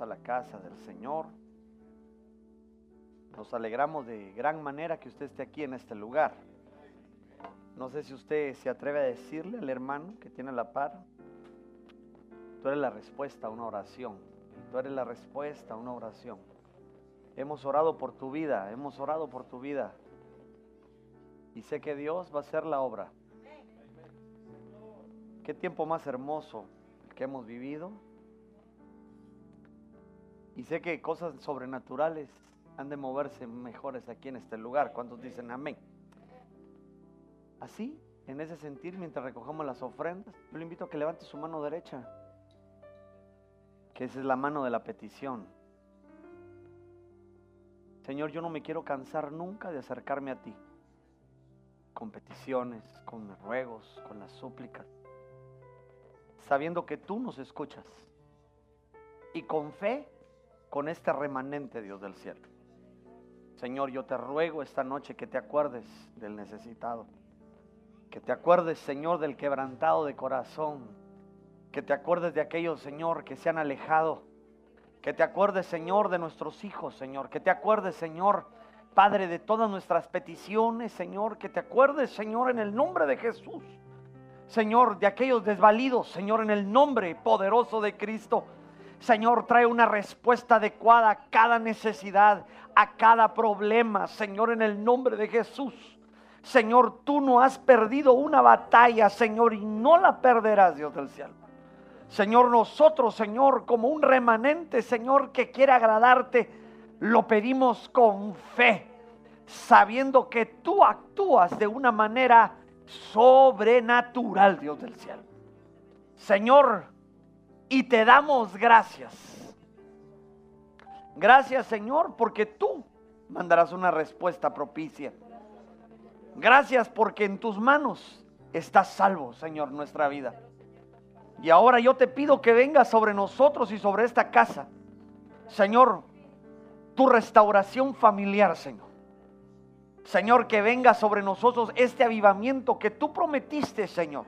a la casa del Señor. Nos alegramos de gran manera que usted esté aquí en este lugar. No sé si usted se atreve a decirle al hermano que tiene la par, tú eres la respuesta a una oración. Tú eres la respuesta a una oración. Hemos orado por tu vida, hemos orado por tu vida. Y sé que Dios va a hacer la obra. Qué tiempo más hermoso que hemos vivido. Y sé que cosas sobrenaturales han de moverse mejores aquí en este lugar. ¿Cuántos dicen amén? Así, en ese sentir, mientras recogemos las ofrendas, yo le invito a que levante su mano derecha, que esa es la mano de la petición. Señor, yo no me quiero cansar nunca de acercarme a ti, con peticiones, con ruegos, con las súplicas, sabiendo que tú nos escuchas y con fe, con este remanente, Dios del cielo. Señor, yo te ruego esta noche que te acuerdes del necesitado que te acuerdes, Señor, del quebrantado de corazón. Que te acuerdes de aquellos, Señor, que se han alejado. Que te acuerdes, Señor, de nuestros hijos, Señor. Que te acuerdes, Señor, Padre, de todas nuestras peticiones, Señor. Que te acuerdes, Señor, en el nombre de Jesús. Señor, de aquellos desvalidos, Señor, en el nombre poderoso de Cristo. Señor, trae una respuesta adecuada a cada necesidad, a cada problema, Señor, en el nombre de Jesús. Señor, tú no has perdido una batalla, Señor, y no la perderás, Dios del cielo. Señor, nosotros, Señor, como un remanente, Señor, que quiere agradarte, lo pedimos con fe, sabiendo que tú actúas de una manera sobrenatural, Dios del cielo. Señor, y te damos gracias. Gracias, Señor, porque tú mandarás una respuesta propicia. Gracias porque en tus manos está salvo, Señor, nuestra vida. Y ahora yo te pido que vengas sobre nosotros y sobre esta casa. Señor, tu restauración familiar, Señor. Señor, que venga sobre nosotros este avivamiento que tú prometiste, Señor.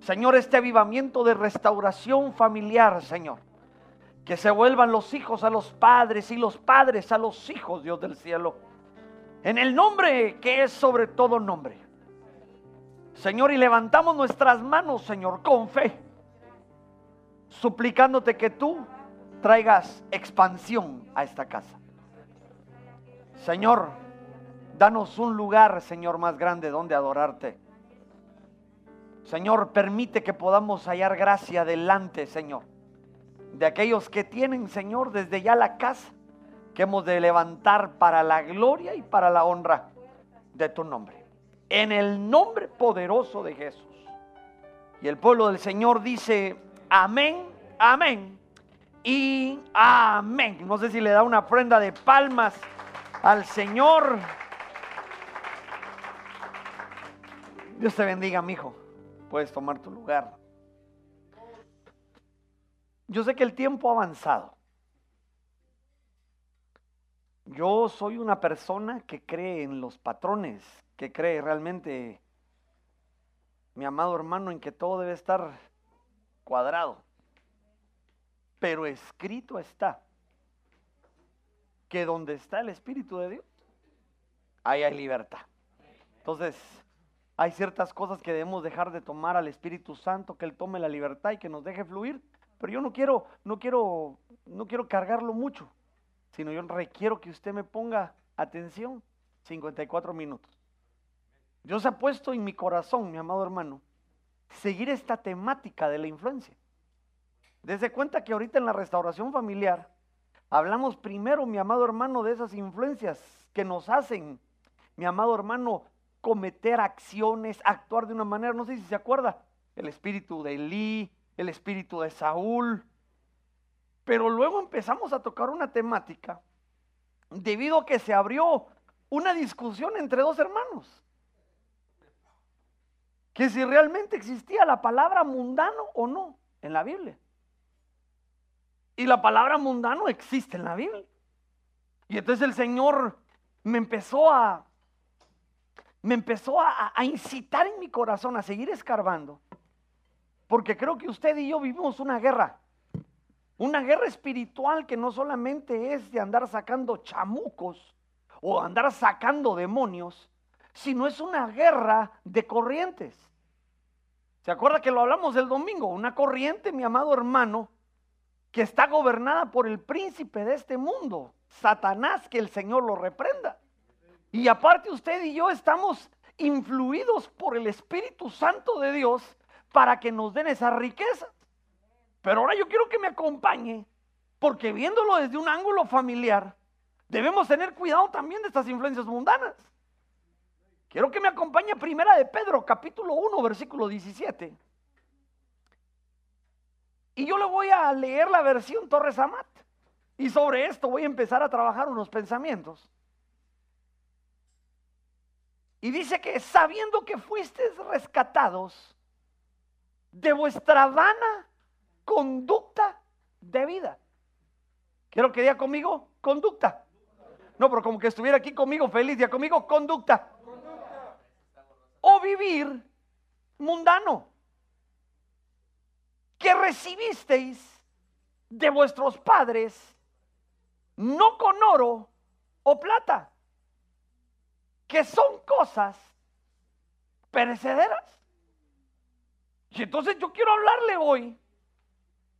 Señor, este avivamiento de restauración familiar, Señor. Que se vuelvan los hijos a los padres y los padres a los hijos, Dios del cielo en el nombre que es sobre todo nombre. Señor, y levantamos nuestras manos, Señor, con fe, suplicándote que tú traigas expansión a esta casa. Señor, danos un lugar, Señor, más grande donde adorarte. Señor, permite que podamos hallar gracia delante, Señor, de aquellos que tienen, Señor, desde ya la casa que hemos de levantar para la gloria y para la honra de tu nombre. En el nombre poderoso de Jesús. Y el pueblo del Señor dice, amén, amén y amén. No sé si le da una prenda de palmas al Señor. Dios te bendiga, mi hijo. Puedes tomar tu lugar. Yo sé que el tiempo ha avanzado. Yo soy una persona que cree en los patrones, que cree realmente, mi amado hermano, en que todo debe estar cuadrado. Pero escrito está que donde está el Espíritu de Dios, ahí hay libertad. Entonces, hay ciertas cosas que debemos dejar de tomar al Espíritu Santo, que Él tome la libertad y que nos deje fluir. Pero yo no quiero, no quiero, no quiero cargarlo mucho sino yo requiero que usted me ponga atención 54 minutos. Dios ha puesto en mi corazón, mi amado hermano, seguir esta temática de la influencia. Desde cuenta que ahorita en la restauración familiar hablamos primero, mi amado hermano, de esas influencias que nos hacen, mi amado hermano, cometer acciones, actuar de una manera, no sé si se acuerda, el espíritu de Elí, el espíritu de Saúl, pero luego empezamos a tocar una temática debido a que se abrió una discusión entre dos hermanos. Que si realmente existía la palabra mundano o no en la Biblia. Y la palabra mundano existe en la Biblia. Y entonces el Señor me empezó a me empezó a, incitar en mi corazón a seguir escarbando. Porque creo que usted y yo vivimos una guerra Una guerra espiritual que no solamente es de andar sacando chamucos o andar sacando demonios, sino es una guerra de corrientes. ¿Se acuerda que lo hablamos el domingo? Una corriente, mi amado hermano, que está gobernada por el príncipe de este mundo, Satanás, que el Señor lo reprenda. Y aparte usted y yo estamos influidos por el Espíritu Santo de Dios para que nos den esas riquezas. Pero ahora yo quiero que me acompañe, porque viéndolo desde un ángulo familiar, debemos tener cuidado también de estas influencias mundanas. Quiero que me acompañe primera de Pedro, capítulo 1, versículo 17. Y yo le voy a leer la versión Torres Amat. Y sobre esto voy a empezar a trabajar unos pensamientos. Y dice que sabiendo que fuisteis rescatados de vuestra vana conducta de vida. Quiero que diga conmigo conducta. No, pero como que estuviera aquí conmigo feliz, diga conmigo conducta. O vivir mundano. Que recibisteis de vuestros padres, no con oro o plata, que son cosas perecederas. Y entonces yo quiero hablarle hoy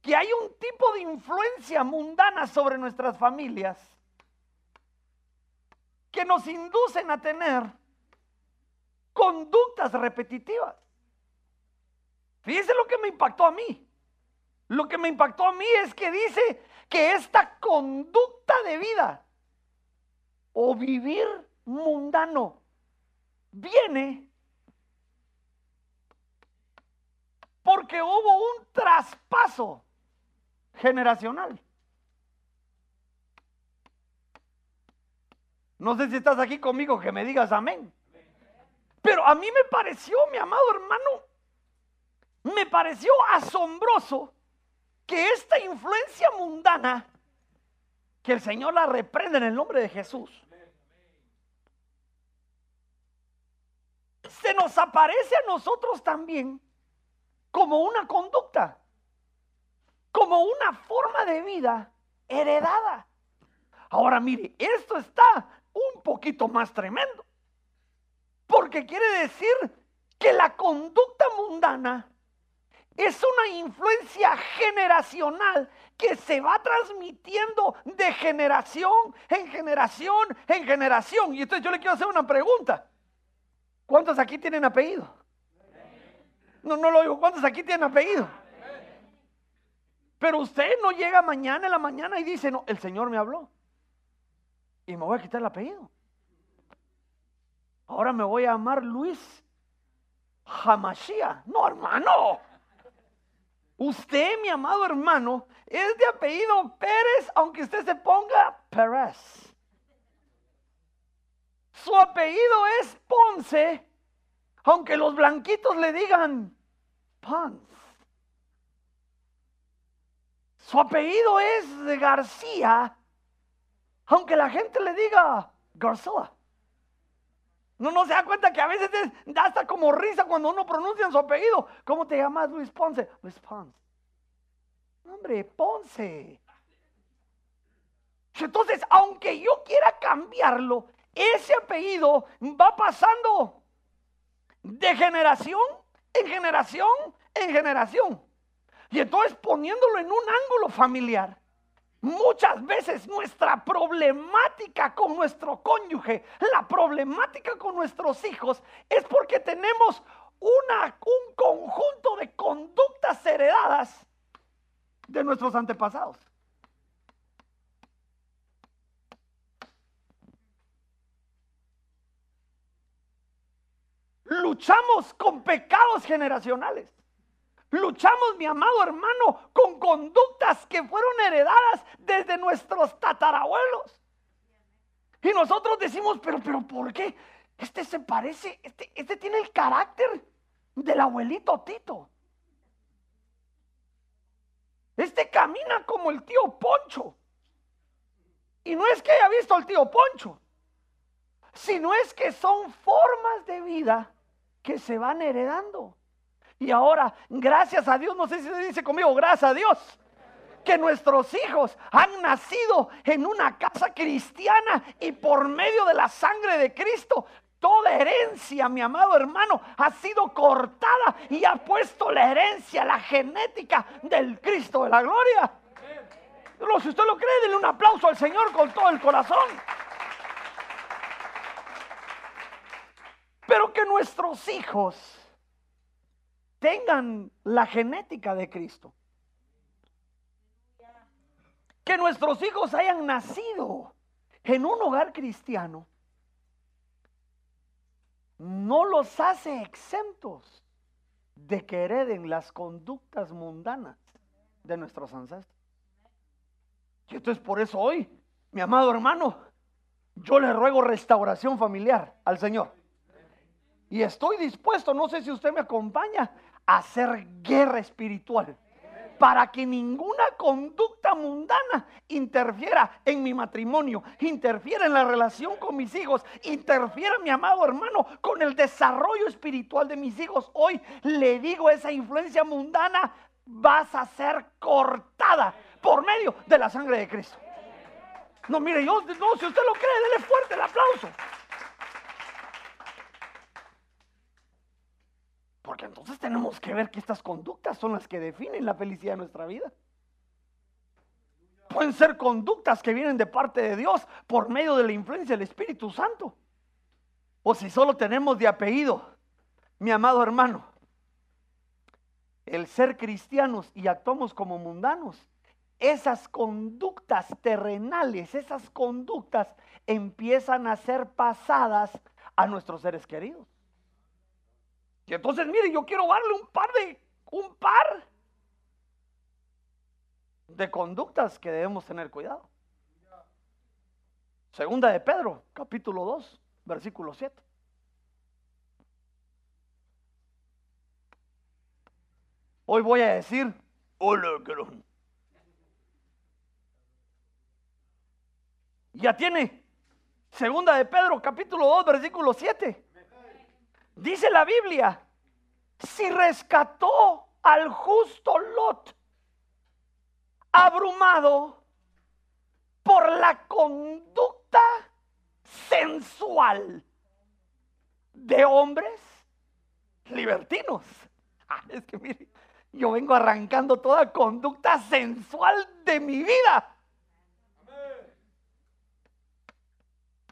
que hay un tipo de influencia mundana sobre nuestras familias que nos inducen a tener conductas repetitivas. Fíjense lo que me impactó a mí. Lo que me impactó a mí es que dice que esta conducta de vida o vivir mundano viene porque hubo un traspaso generacional. No sé si estás aquí conmigo que me digas amén. Pero a mí me pareció, mi amado hermano, me pareció asombroso que esta influencia mundana, que el Señor la reprende en el nombre de Jesús, se nos aparece a nosotros también como una conducta, como una forma de vida heredada. Ahora mire, esto está un poquito más tremendo, porque quiere decir que la conducta mundana es una influencia generacional que se va transmitiendo de generación en generación en generación. Y entonces yo le quiero hacer una pregunta. ¿Cuántos aquí tienen apellido? No, no lo digo. ¿Cuántos aquí tienen apellido? Pero usted no llega mañana en la mañana y dice, no, el Señor me habló. Y me voy a quitar el apellido. Ahora me voy a llamar Luis Hamashia. No, hermano. Usted, mi amado hermano, es de apellido Pérez, aunque usted se ponga Pérez. Su apellido es Ponce, aunque los blanquitos le digan Pons. Su apellido es de García, aunque la gente le diga García. No, no se da cuenta que a veces da hasta como risa cuando uno pronuncia su apellido. ¿Cómo te llamas Luis Ponce? Luis Ponce. Hombre, Ponce. Entonces, aunque yo quiera cambiarlo, ese apellido va pasando de generación en generación en generación. Y entonces poniéndolo en un ángulo familiar, muchas veces nuestra problemática con nuestro cónyuge, la problemática con nuestros hijos, es porque tenemos una, un conjunto de conductas heredadas de nuestros antepasados. Luchamos con pecados generacionales. Luchamos, mi amado hermano, con conductas que fueron heredadas desde nuestros tatarabuelos. Y nosotros decimos, pero, pero, ¿por qué? Este se parece, este, este tiene el carácter del abuelito Tito. Este camina como el tío Poncho. Y no es que haya visto al tío Poncho, sino es que son formas de vida que se van heredando. Y ahora, gracias a Dios, no sé si se dice conmigo, gracias a Dios. que nuestros hijos han nacido en una casa cristiana y por medio de la sangre de Cristo Toda herencia, mi amado hermano, ha sido cortada y ha puesto la herencia, la genética del Cristo de la gloria. si usted lo cree, denle un aplauso al Señor con todo el corazón. Pero que nuestros hijos tengan la genética de Cristo. Que nuestros hijos hayan nacido en un hogar cristiano no los hace exentos de que hereden las conductas mundanas de nuestros ancestros. Y entonces por eso hoy, mi amado hermano, yo le ruego restauración familiar al Señor. Y estoy dispuesto, no sé si usted me acompaña, a hacer guerra espiritual para que ninguna conducta mundana interfiera en mi matrimonio, interfiera en la relación con mis hijos, interfiera, mi amado hermano, con el desarrollo espiritual de mis hijos. Hoy le digo, esa influencia mundana vas a ser cortada por medio de la sangre de Cristo. No, mire, yo, no, si usted lo cree, dele fuerte el aplauso. Porque entonces tenemos que ver que estas conductas son las que definen la felicidad de nuestra vida. Pueden ser conductas que vienen de parte de Dios por medio de la influencia del Espíritu Santo. O si solo tenemos de apellido, mi amado hermano, el ser cristianos y actuamos como mundanos, esas conductas terrenales, esas conductas empiezan a ser pasadas a nuestros seres queridos. Y entonces, mire, yo quiero darle un par de, un par de conductas que debemos tener cuidado. Segunda de Pedro, capítulo 2, versículo 7. Hoy voy a decir, hola, Ya tiene. Segunda de Pedro, capítulo 2, versículo 7. Dice la Biblia, si rescató al justo Lot, abrumado por la conducta sensual de hombres libertinos. Ah, es que mire, yo vengo arrancando toda conducta sensual de mi vida.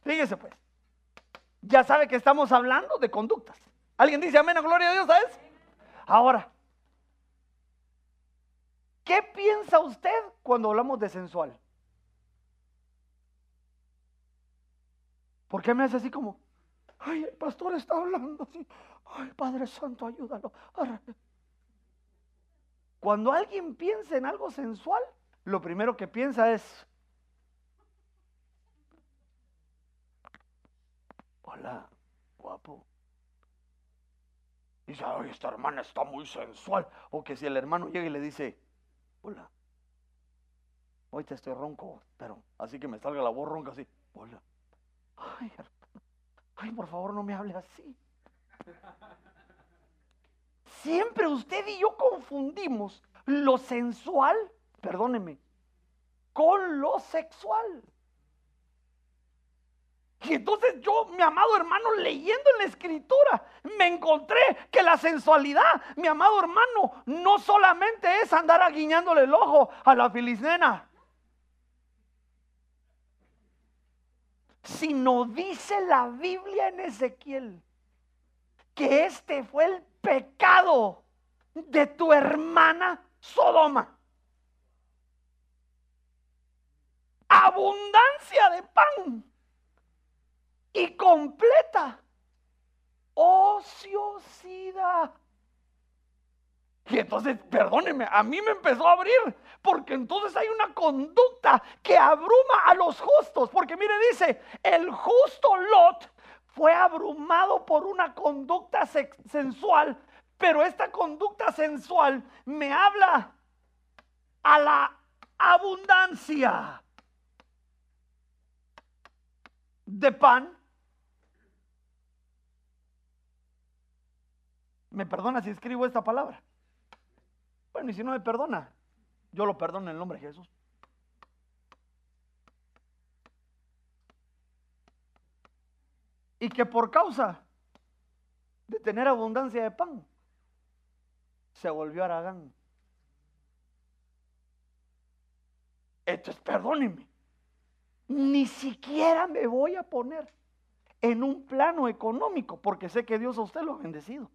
Fíjese pues ya sabe que estamos hablando de conductas. ¿Alguien dice amén, gloria a Dios, ¿sabes? Ahora, ¿qué piensa usted cuando hablamos de sensual? ¿Por qué me hace así como, ay, el pastor está hablando así, ay, Padre Santo, ayúdalo? Cuando alguien piensa en algo sensual, lo primero que piensa es, hola, guapo. Dice, ay, esta hermana está muy sensual. O que si el hermano llega y le dice, hola, hoy te estoy ronco, pero así que me salga la voz ronca así, hola. Ay, ay, por favor no me hable así. Siempre usted y yo confundimos lo sensual, perdóneme, con lo sexual. Y entonces yo, mi amado hermano, leyendo en la escritura, me encontré que la sensualidad, mi amado hermano, no solamente es andar aguiñándole el ojo a la filisnena, sino dice la Biblia en Ezequiel que este fue el pecado de tu hermana Sodoma. Abundancia de pan y completa ociosidad. Y entonces, perdóneme, a mí me empezó a abrir, porque entonces hay una conducta que abruma a los justos, porque mire, dice, el justo Lot fue abrumado por una conducta sensual, pero esta conducta sensual me habla a la abundancia de pan Me perdona si escribo esta palabra. Bueno, y si no me perdona, Yo lo perdono en el nombre de Jesús. Y que por causa de tener abundancia de pan, se volvió Aragán. Entonces, perdónenme, ni siquiera me voy a poner en un plano económico, porque sé que Dios a usted lo ha bendecido.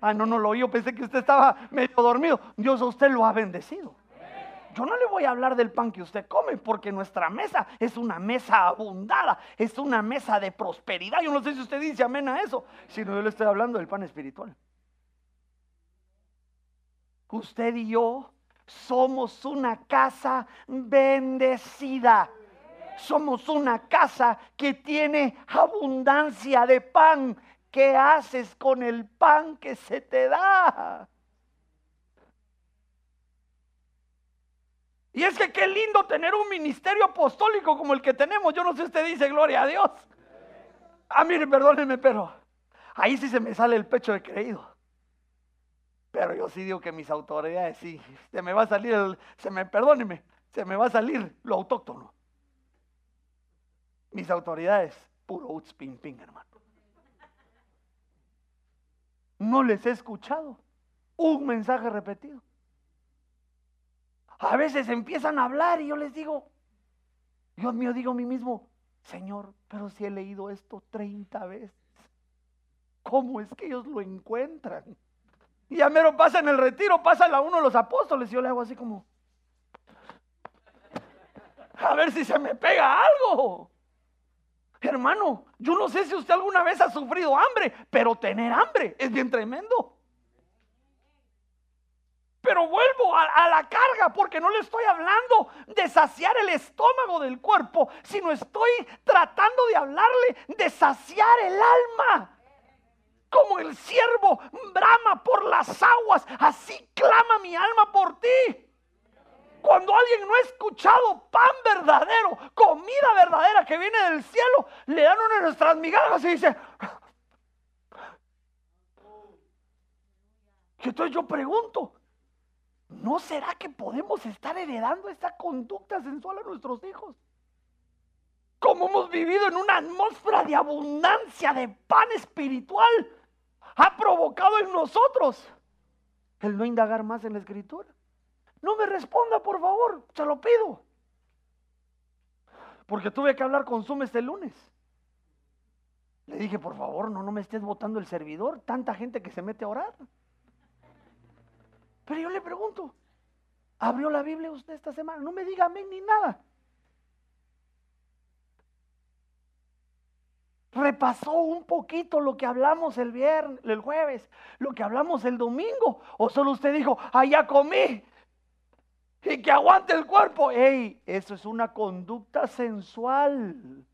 Ah, no, no lo oí, pensé que usted estaba medio dormido. Dios a usted lo ha bendecido. Yo no le voy a hablar del pan que usted come, porque nuestra mesa es una mesa abundada, es una mesa de prosperidad. Yo no sé si usted dice amén a eso, sino yo le estoy hablando del pan espiritual. Usted y yo somos una casa bendecida. Somos una casa que tiene abundancia de pan. ¿Qué haces con el pan que se te da? Y es que qué lindo tener un ministerio apostólico como el que tenemos. Yo no sé si usted dice gloria a Dios. Ah, mire, perdónenme, pero ahí sí se me sale el pecho de creído. Pero yo sí digo que mis autoridades sí, se me va a salir el, se me, perdóneme, se me va a salir lo autóctono. Mis autoridades, puro uts ping ping, hermano. No les he escuchado un mensaje repetido. A veces empiezan a hablar y yo les digo, Dios mío, digo a mí mismo, Señor, pero si he leído esto 30 veces, ¿cómo es que ellos lo encuentran? Y ya mero pasa en el retiro, pasa a uno de los apóstoles y yo le hago así como, a ver si se me pega algo. Hermano, yo no sé si usted alguna vez ha sufrido hambre, pero tener hambre es bien tremendo. Pero vuelvo a, la carga porque no le estoy hablando de saciar el estómago del cuerpo, sino estoy tratando de hablarle de saciar el alma. Como el siervo brama por las aguas, así clama mi alma por ti. Cuando alguien no ha escuchado pan verdadero, comida verdadera que viene del cielo, le dan una de nuestras migajas y dice, entonces yo pregunto, ¿no será que podemos estar heredando esta conducta sensual a nuestros hijos? Como hemos vivido en una atmósfera de abundancia de pan espiritual, ha provocado en nosotros el no indagar más en la escritura. No me responda, por favor, se lo pido. Porque tuve que hablar con Zoom este lunes. Le dije, por favor, no, no me estés votando el servidor. Tanta gente que se mete a orar. Pero yo le pregunto, ¿abrió la Biblia usted esta semana? No me diga amén ni nada. repasó un poquito lo que hablamos el viernes, el jueves, lo que hablamos el domingo, o solo usted dijo, allá comí y que aguante el cuerpo. Ey, eso es una conducta sensual.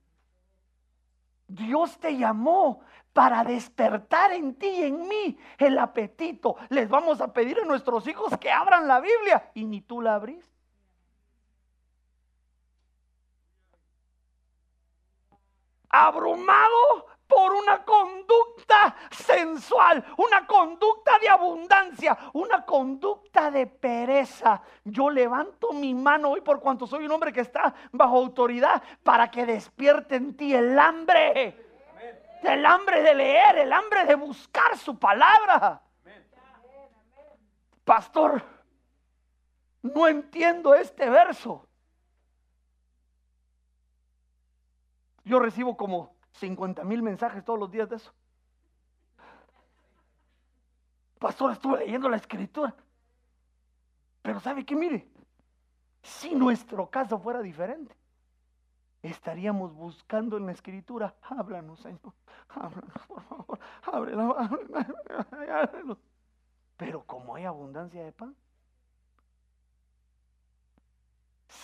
Dios te llamó para despertar en ti y en mí el apetito. Les vamos a pedir a nuestros hijos que abran la Biblia y ni tú la abrís. Abrumado por una conducta sensual, una conducta de abundancia, una conducta de pereza. Yo levanto mi mano hoy por cuanto soy un hombre que está bajo autoridad para que despierte en ti el hambre el hambre de leer, el hambre de buscar su palabra. Pastor, no entiendo este verso. Yo recibo como 50 mil mensajes todos los días de eso. Pastor, estuve leyendo la escritura. Pero ¿sabe qué? Mire, si nuestro caso fuera diferente, estaríamos buscando en la escritura. Háblanos, Señor. Háblanos, por favor. Ábrelo. Pero como hay abundancia de pan,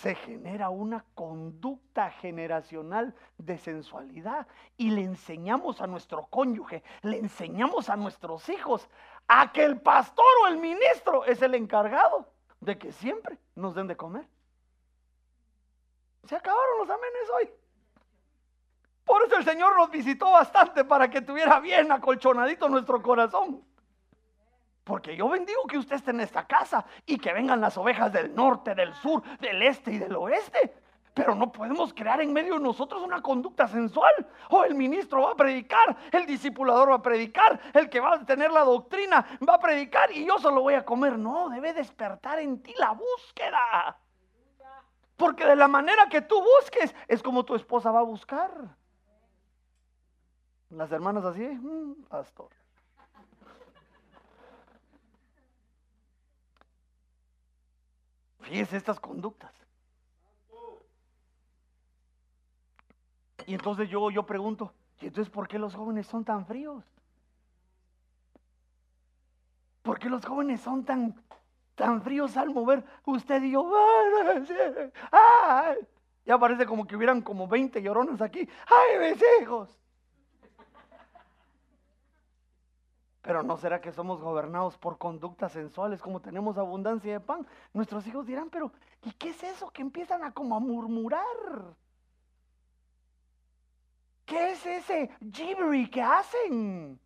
se genera una conducta generacional de sensualidad y le enseñamos a nuestro cónyuge, le enseñamos a nuestros hijos a que el pastor o el ministro es el encargado de que siempre nos den de comer. Se acabaron los amenes hoy. Por eso el Señor nos visitó bastante para que tuviera bien acolchonadito nuestro corazón. Porque yo bendigo que usted esté en esta casa y que vengan las ovejas del norte, del sur, del este y del oeste. Pero no podemos crear en medio de nosotros una conducta sensual. O el ministro va a predicar, el discipulador va a predicar, el que va a tener la doctrina va a predicar y yo solo voy a comer. No, debe despertar en ti la búsqueda. Porque de la manera que tú busques es como tu esposa va a buscar. Las hermanas así, mm, pastor. Fíjese estas conductas. Y entonces yo, yo pregunto, ¿y entonces por qué los jóvenes son tan fríos? ¿Por qué los jóvenes son tan, tan fríos al mover? Usted y yo, ya parece como que hubieran como 20 llorones aquí. ¡Ay, mis hijos! Pero ¿no será que somos gobernados por conductas sensuales como tenemos abundancia de pan? Nuestros hijos dirán, pero ¿y qué es eso que empiezan a como a murmurar? ¿Qué es ese gibbery que hacen?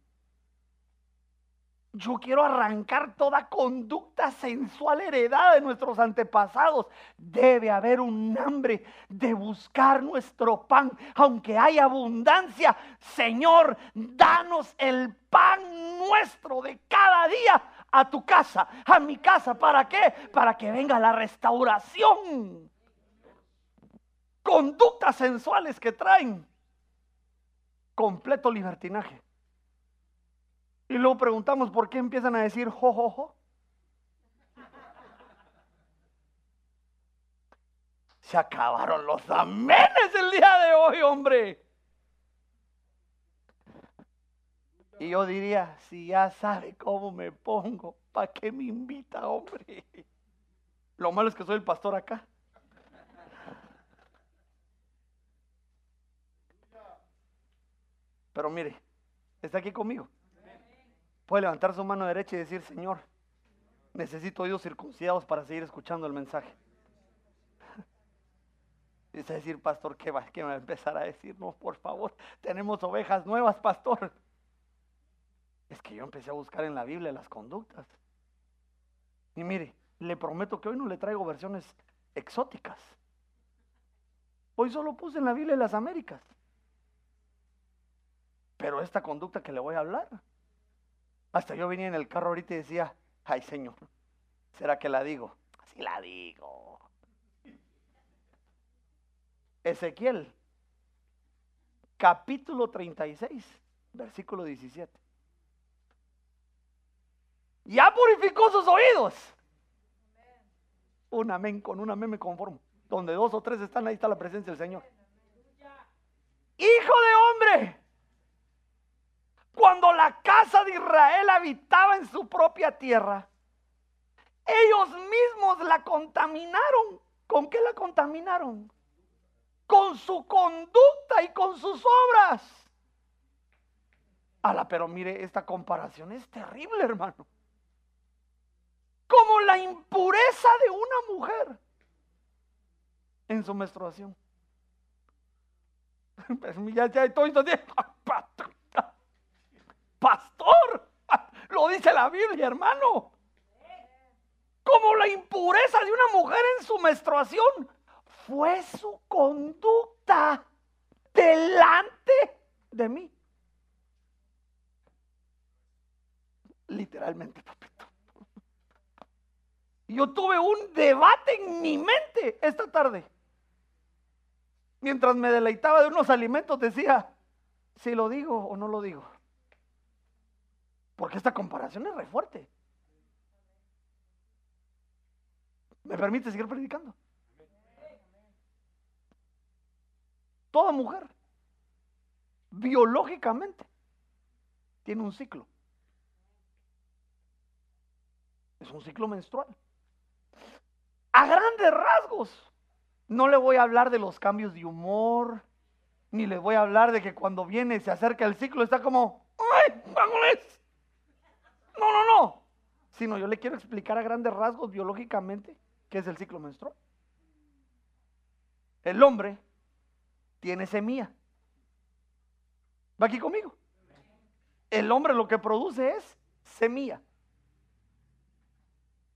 Yo quiero arrancar toda conducta sensual heredada de nuestros antepasados. Debe haber un hambre de buscar nuestro pan, aunque hay abundancia. Señor, danos el pan nuestro de cada día a tu casa, a mi casa. ¿Para qué? Para que venga la restauración. Conductas sensuales que traen completo libertinaje. Y luego preguntamos por qué empiezan a decir jo, Se acabaron los amenes el día de hoy, hombre. Y yo diría, si ya sabe cómo me pongo, ¿para qué me invita, hombre? Lo malo es que soy el pastor acá. Pero mire, está aquí conmigo. Puede levantar su mano derecha y decir, Señor, necesito oídos circuncidados para seguir escuchando el mensaje. Y a decir, pastor, ¿qué va, ¿qué va a empezar a decir? No, por favor, tenemos ovejas nuevas, pastor. Es que yo empecé a buscar en la Biblia las conductas. Y mire, le prometo que hoy no le traigo versiones exóticas. Hoy solo puse en la Biblia las Américas. Pero esta conducta que le voy a hablar, hasta yo venía en el carro ahorita y decía, ay Señor, ¿será que la digo? Así la digo. Ezequiel, capítulo 36, versículo 17. Ya purificó sus oídos. Un amén, con un amén me conformo. Donde dos o tres están, ahí está la presencia del Señor. Hijo de hombre, cuando la casa de Israel habitaba en su propia tierra, ellos mismos la contaminaron. ¿Con qué la contaminaron? Con su conducta y con sus obras. Ala, pero mire, esta comparación es terrible, hermano. Como la impureza de una mujer en su menstruación. ya, ya, todo esto pastor. Lo dice la Biblia, hermano. Como la impureza de una mujer en su menstruación fue su conducta delante de mí. Literalmente, papito. Yo tuve un debate en mi mente esta tarde. Mientras me deleitaba de unos alimentos, decía, si lo digo o no lo digo. Porque esta comparación es re fuerte. ¿Me permite seguir predicando? Toda mujer, biológicamente, tiene un ciclo. Es un ciclo menstrual. A grandes rasgos, no le voy a hablar de los cambios de humor, ni le voy a hablar de que cuando viene, se acerca el ciclo, está como, ¡ay, vámonos! No, no, no. Sino yo le quiero explicar a grandes rasgos biológicamente qué es el ciclo menstrual. El hombre tiene semilla. ¿Va aquí conmigo? El hombre lo que produce es semilla.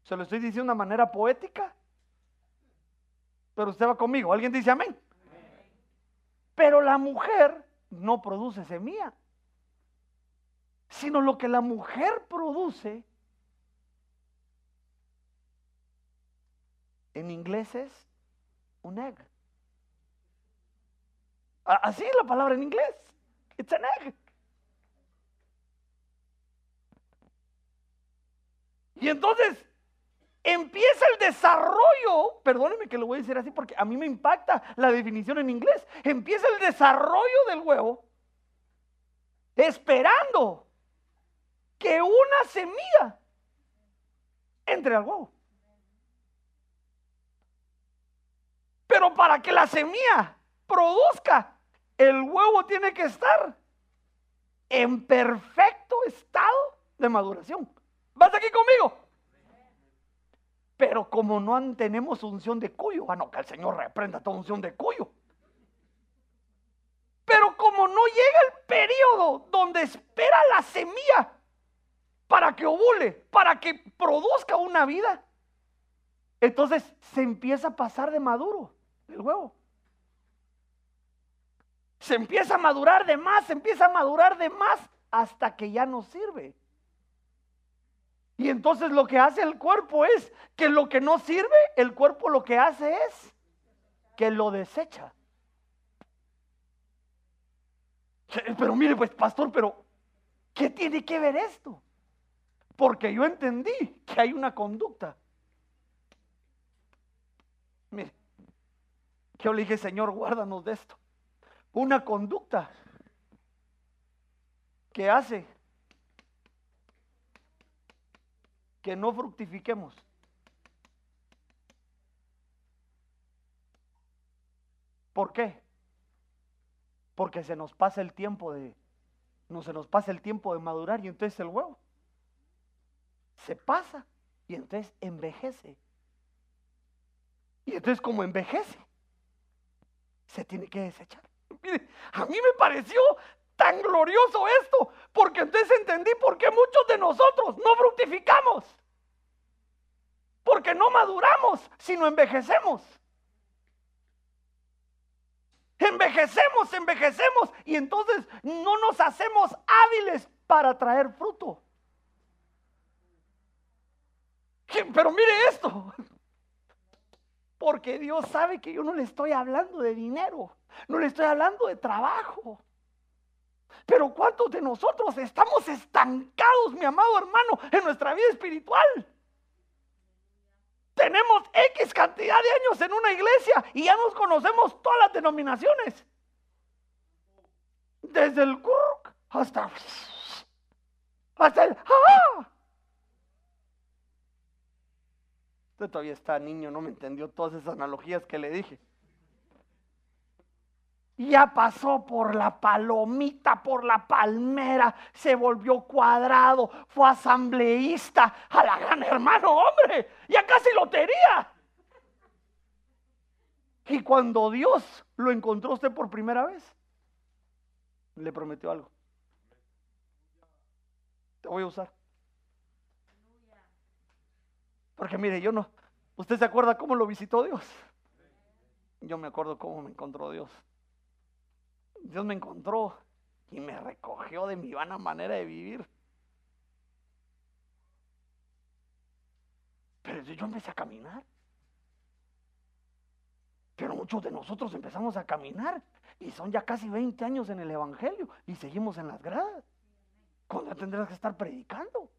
Se lo estoy diciendo de una manera poética. Pero usted va conmigo. ¿Alguien dice amén? Pero la mujer no produce semilla. Sino lo que la mujer produce en inglés es un egg. Así es la palabra en inglés. It's an egg. Y entonces empieza el desarrollo, perdóneme que lo voy a decir así porque a mí me impacta la definición en inglés, empieza el desarrollo del huevo esperando que una semilla entre al huevo. Pero para que la semilla produzca, el huevo tiene que estar en perfecto estado de maduración. ¿Vas aquí conmigo? Pero como no tenemos unción de cuyo, ah, que el Señor reprenda toda unción de cuyo. Pero como no llega el periodo donde espera la semilla para que ovule, para que produzca una vida, entonces se empieza a pasar de maduro el huevo. Se empieza a madurar de más, se empieza a madurar de más hasta que ya no sirve. Y entonces lo que hace el cuerpo es que lo que no sirve, el cuerpo lo que hace es que lo desecha. Pero mire, pues pastor, pero ¿qué tiene que ver esto? Porque yo entendí que hay una conducta. Mire, yo le dije, Señor, guárdanos de esto. Una conducta que hace que no fructifiquemos. ¿Por qué? Porque se nos pasa el tiempo de, no se nos pasa el tiempo de madurar y entonces el huevo se pasa y entonces envejece. Y entonces como envejece, se tiene que desechar. a mí me pareció tan glorioso esto, porque entonces entendí por qué muchos de nosotros no fructificamos. Porque no maduramos, sino envejecemos. Envejecemos, envejecemos y entonces no nos hacemos hábiles para traer fruto. Pero mire esto, porque Dios sabe que yo no le estoy hablando de dinero, no le estoy hablando de trabajo. Pero ¿cuántos de nosotros estamos estancados, mi amado hermano, en nuestra vida espiritual? Tenemos X cantidad de años en una iglesia y ya nos conocemos todas las denominaciones. Desde el Kurk hasta, hasta el ¡ah! Usted todavía está niño, no me entendió todas esas analogías que le dije ya pasó por la palomita, por la palmera, se volvió cuadrado, fue asambleísta, a la gran hermano, hombre, ya casi lotería. Y cuando Dios lo encontró usted por primera vez, le prometió algo. Te voy a usar. Porque mire, yo no, ¿usted se acuerda cómo lo visitó Dios? Yo me acuerdo cómo me encontró Dios. Dios me encontró y me recogió de mi vana manera de vivir. Pero yo empecé a caminar. Pero muchos de nosotros empezamos a caminar y son ya casi 20 años en el Evangelio y seguimos en las gradas. Cuando ya tendrías que estar predicando.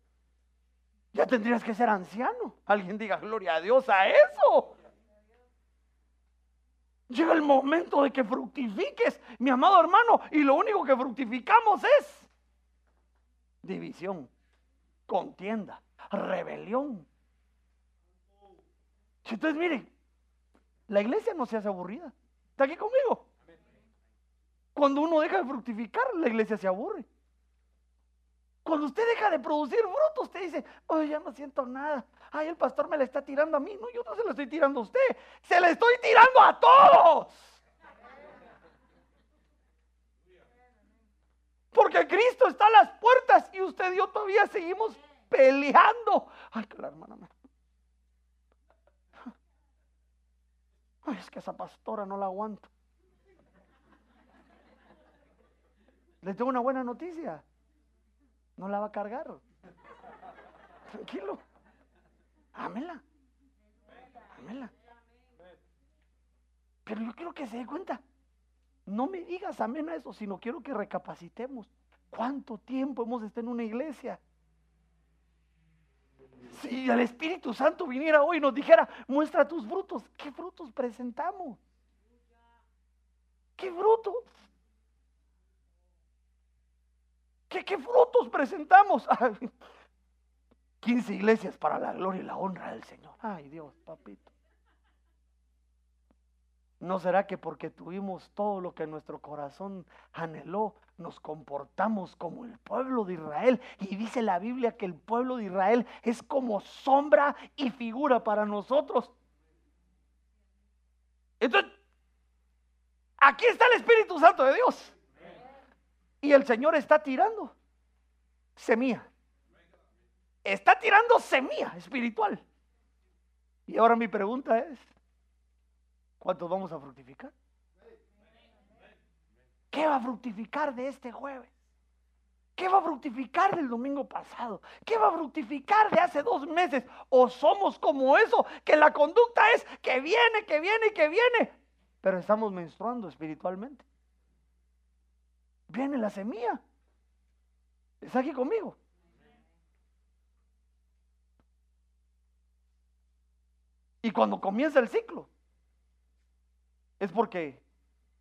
Ya tendrías que ser anciano. Alguien diga gloria a Dios a eso. Llega el momento de que fructifiques, mi amado hermano, y lo único que fructificamos es división, contienda, rebelión. Entonces, mire, la iglesia no se hace aburrida. ¿Está aquí conmigo? Cuando uno deja de fructificar, la iglesia se aburre. Cuando usted deja de producir fruto, usted dice, ay, ya no siento nada. Ay, el pastor me la está tirando a mí. No, yo no se la estoy tirando a usted. Se la estoy tirando a todos. Porque Cristo está a las puertas y usted y yo todavía seguimos peleando. Ay, que la hermana. Ay, es que esa pastora no la aguanto. Les tengo una buena noticia. No la va a cargar. Tranquilo. Ámela. Ámela. Pero yo quiero que se dé cuenta. No me digas amén a eso, sino quiero que recapacitemos. ¿Cuánto tiempo hemos estado en una iglesia? Si el Espíritu Santo viniera hoy y nos dijera, muestra tus frutos, ¿qué frutos presentamos? ¿Qué frutos? ¿Qué, frutos presentamos? 15 iglesias para la gloria y la honra del Señor. Ay Dios, papito. ¿No será que porque tuvimos todo lo que nuestro corazón anheló, nos comportamos como el pueblo de Israel? Y dice la Biblia que el pueblo de Israel es como sombra y figura para nosotros. Entonces, aquí está el Espíritu Santo de Dios. Y el Señor está tirando semilla. Está tirando semilla espiritual. Y ahora mi pregunta es, ¿Cuántos vamos a fructificar? ¿Qué va a fructificar de este jueves? ¿Qué va a fructificar del domingo pasado? ¿Qué va a fructificar de hace dos meses? ¿O somos como eso? Que la conducta es que viene, que viene que viene. Pero estamos menstruando espiritualmente. Viene la semilla. ¿Está aquí conmigo? Y cuando comienza el ciclo, es porque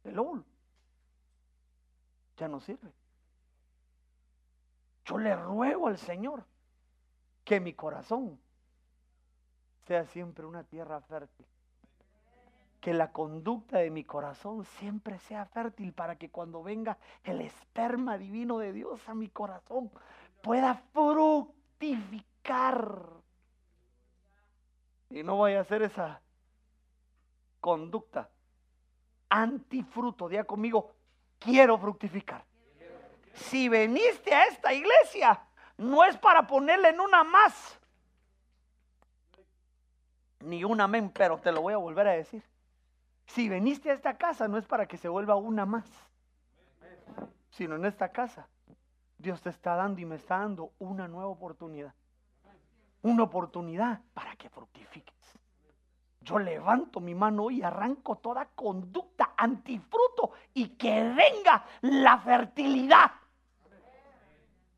el óvulo ya no sirve. Yo le ruego al Señor que mi corazón sea siempre una tierra fértil. Que la conducta de mi corazón siempre sea fértil para que cuando venga el esperma divino de Dios a mi corazón pueda fructificar. Y no vaya a ser esa conducta antifruto. Día conmigo, quiero fructificar. Si veniste a esta iglesia, no es para ponerle en una más. Ni un amén, pero te lo voy a volver a decir. Si veniste a esta casa, no es para que se vuelva una más. Sino en esta casa, Dios te está dando y me está dando una nueva oportunidad. Una oportunidad para que fructifiques. Yo levanto mi mano y arranco toda conducta antifruto y que venga la fertilidad.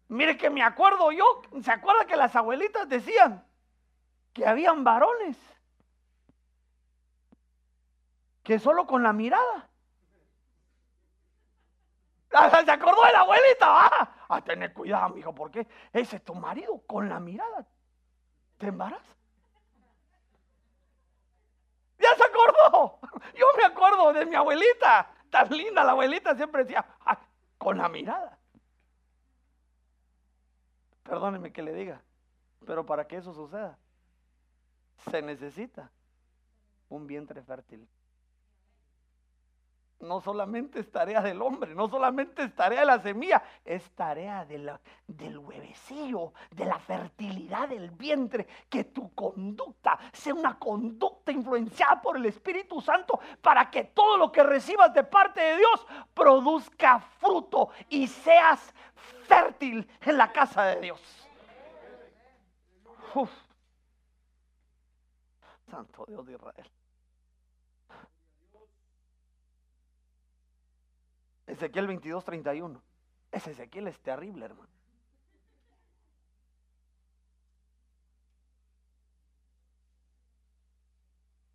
Mire que me acuerdo yo, ¿se acuerda que las abuelitas decían que habían varones? Que solo con la mirada. ¿Se acordó de la abuelita? Ah, a tener cuidado, mijo, porque ese es tu marido con la mirada. ¿Te embarazas? Ya se acordó. Yo me acuerdo de mi abuelita. Tan linda la abuelita siempre decía, con la mirada. Perdóneme que le diga, pero para que eso suceda, se necesita un vientre fértil no solamente es tarea del hombre, no solamente es tarea de la semilla, es tarea del huevecillo, de la fertilidad del vientre, que tu conducta sea una conducta influenciada por el Espíritu Santo para que todo lo que recibas de parte de Dios produzca fruto y seas fértil en la casa de Dios. Santo Dios de Israel. Ezequiel 22, 31. Ese Ezequiel es terrible, hermano.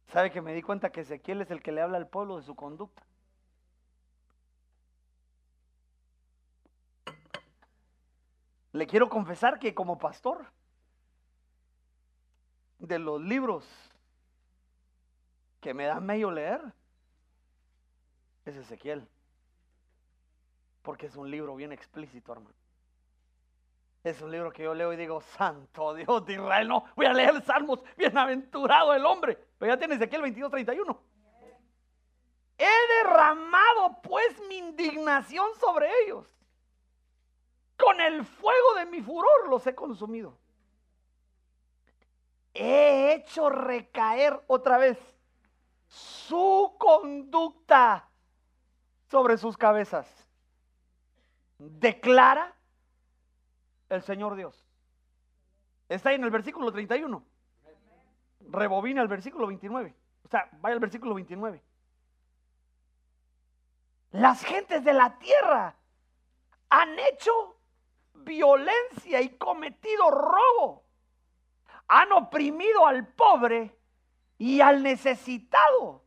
¿Sabe que me di cuenta que Ezequiel es el que le habla al pueblo de su conducta? Le quiero confesar que como pastor de los libros que me da medio leer, es Ezequiel porque es un libro bien explícito, hermano. Es un libro que yo leo y digo, Santo Dios de Israel, no, voy a leer Salmos, bienaventurado el hombre. Pero ya tienes aquí el 22, 31. He derramado pues mi indignación sobre ellos. Con el fuego de mi furor los he consumido. He hecho recaer otra vez su conducta sobre sus cabezas. Declara el Señor Dios. Está ahí en el versículo 31. Rebobina el versículo 29. O sea, vaya al versículo 29. Las gentes de la tierra han hecho violencia y cometido robo. Han oprimido al pobre y al necesitado.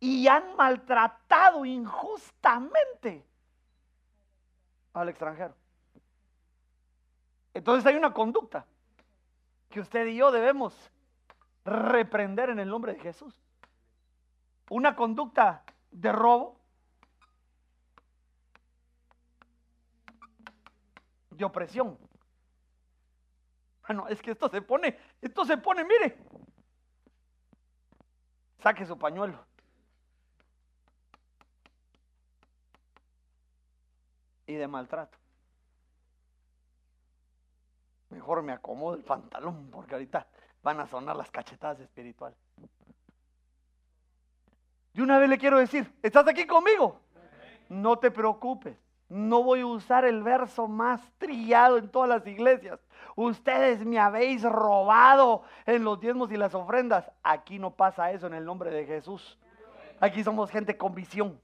Y han maltratado injustamente al extranjero. Entonces hay una conducta que usted y yo debemos reprender en el nombre de Jesús. Una conducta de robo, de opresión. Bueno, es que esto se pone, esto se pone, mire. Saque su pañuelo. Y de maltrato. Mejor me acomodo el pantalón porque ahorita van a sonar las cachetadas espirituales. Y una vez le quiero decir, ¿estás aquí conmigo? No te preocupes. No voy a usar el verso más trillado en todas las iglesias. Ustedes me habéis robado en los diezmos y las ofrendas. Aquí no pasa eso en el nombre de Jesús. Aquí somos gente con visión.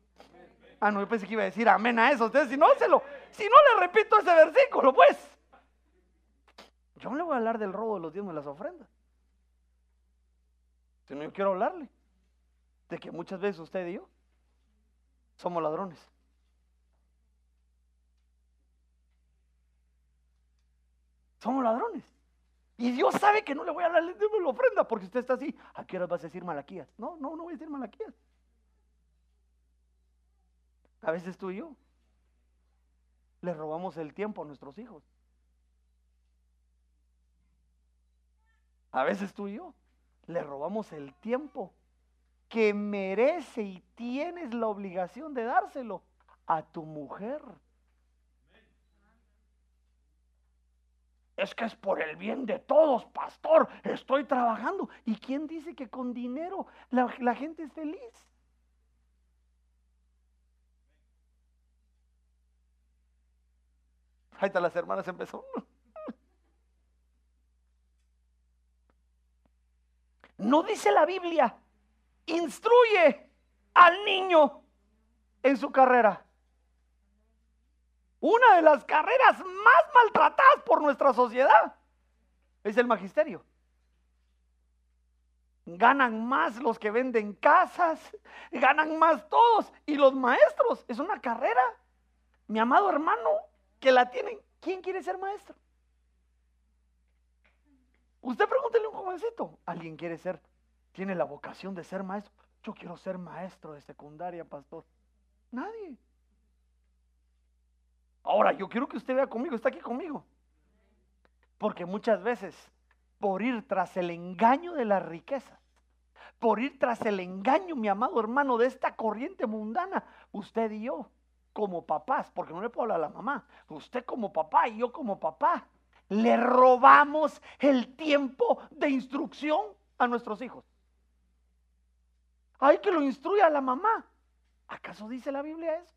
Ah, no, yo pensé que iba a decir amén a eso. Ustedes, si no, se lo, si no le repito ese versículo, pues. Yo no le voy a hablar del robo de los diezmos y las ofrendas. Si no, yo quiero hablarle de que muchas veces usted y yo somos ladrones. Somos ladrones. Y Dios sabe que no le voy a hablar de la ofrenda porque usted está así. ¿A qué hora vas a decir malaquías? No, no, no voy a decir malaquías. A veces tú y yo le robamos el tiempo a nuestros hijos. A veces tú y yo le robamos el tiempo que merece y tienes la obligación de dárselo a tu mujer. Es que es por el bien de todos, pastor. Estoy trabajando. ¿Y quién dice que con dinero la, gente es feliz? Ahí están las hermanas empezó. No dice la Biblia, instruye al niño en su carrera. Una de las carreras más maltratadas por nuestra sociedad es el magisterio. Ganan más los que venden casas, ganan más todos. Y los maestros, es una carrera, mi amado hermano, que la tienen. ¿Quién quiere ser maestro? Usted pregúntele a un jovencito, ¿alguien quiere ser? ¿Tiene la vocación de ser maestro? Yo quiero ser maestro de secundaria, pastor. Nadie. Ahora, yo quiero que usted vea conmigo, está aquí conmigo. Porque muchas veces, por ir tras el engaño de la riqueza, por ir tras el engaño, mi amado hermano, de esta corriente mundana, usted y yo, como papás, porque no le puedo hablar a la mamá, usted como papá y yo como papá, le robamos el tiempo de instrucción a nuestros hijos. Hay que lo instruya la mamá. ¿Acaso dice la Biblia eso?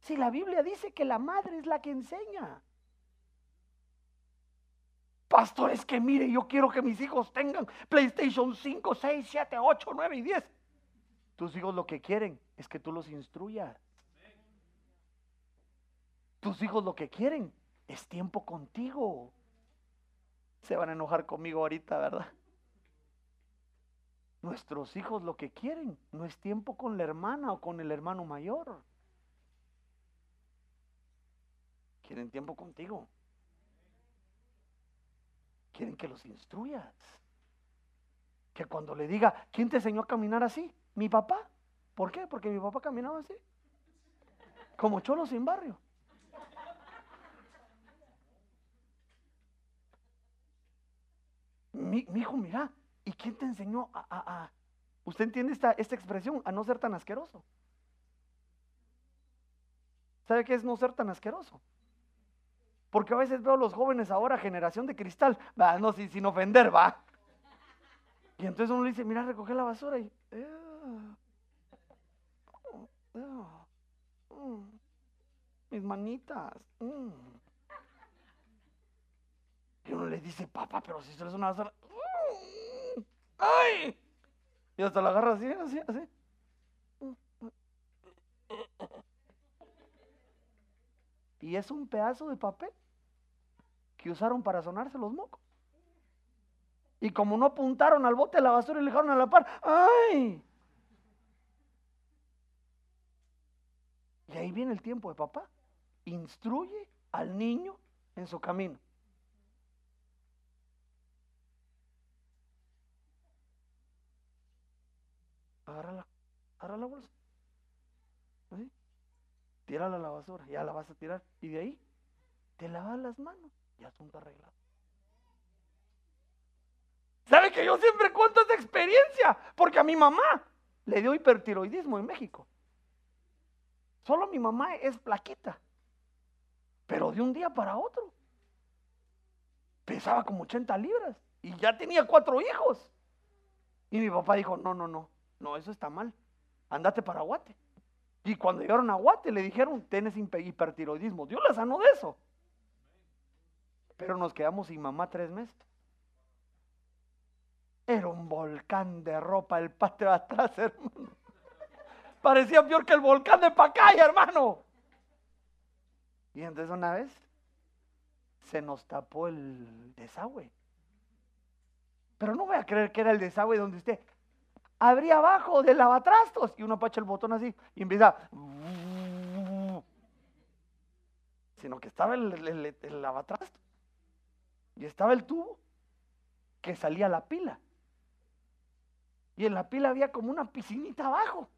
Si la Biblia dice que la madre es la que enseña. Pastores, que mire, yo quiero que mis hijos tengan PlayStation 5, 6, 7, 8, 9 y 10. Tus hijos lo que quieren es que tú los instruyas. Tus hijos lo que quieren es tiempo contigo. Se van a enojar conmigo ahorita, ¿verdad? Nuestros hijos lo que quieren no es tiempo con la hermana o con el hermano mayor. Quieren tiempo contigo. Quieren que los instruyas. Que cuando le diga, ¿quién te enseñó a caminar así? Mi papá. ¿Por qué? Porque mi papá caminaba así. Como cholo sin barrio. Mi, hijo, mira, ¿y quién te enseñó a, a, ¿Usted entiende esta, esta expresión? A no ser tan asqueroso. ¿Sabe qué es no ser tan asqueroso? Porque a veces veo a los jóvenes ahora, generación de cristal, va, no, sin, sin ofender, va. Y entonces uno le dice, mira, recoge la basura y... Mm, mis manitas. Mm". Y uno le dice, papá, pero si es una. Mm, ¡Ay! Y hasta la agarra así, así, así. Y es un pedazo de papel que usaron para sonarse los mocos. Y como no apuntaron al bote de la basura y le dejaron a la par, ¡ay! Y ahí viene el tiempo de papá. Instruye al niño en su camino. Agarra la, agarra la bolsa. ¿Sí? Tírala a la basura. Ya la vas a tirar. Y de ahí te lavas las manos. Y asunto arreglado. ¿Sabe que yo siempre cuento esa experiencia? Porque a mi mamá le dio hipertiroidismo en México. Solo mi mamá es plaquita. Pero de un día para otro. Pesaba como 80 libras. Y ya tenía cuatro hijos. Y mi papá dijo, no, no, no. No, eso está mal. Andate para Guate. Y cuando llegaron a Guate le dijeron, tienes hipertiroidismo. Dios la sanó de eso. Pero nos quedamos sin mamá tres meses. Era un volcán de ropa el patio atrás, hermano. Parecía peor que el volcán de Pacaya, hermano. Y entonces una vez se nos tapó el desagüe. Pero no voy a creer que era el desagüe donde usted abría abajo del lavatrastos y uno apacha el botón así y empieza. Sino que estaba el, el, el lavatrastos y estaba el tubo que salía la pila. Y en la pila había como una piscinita abajo.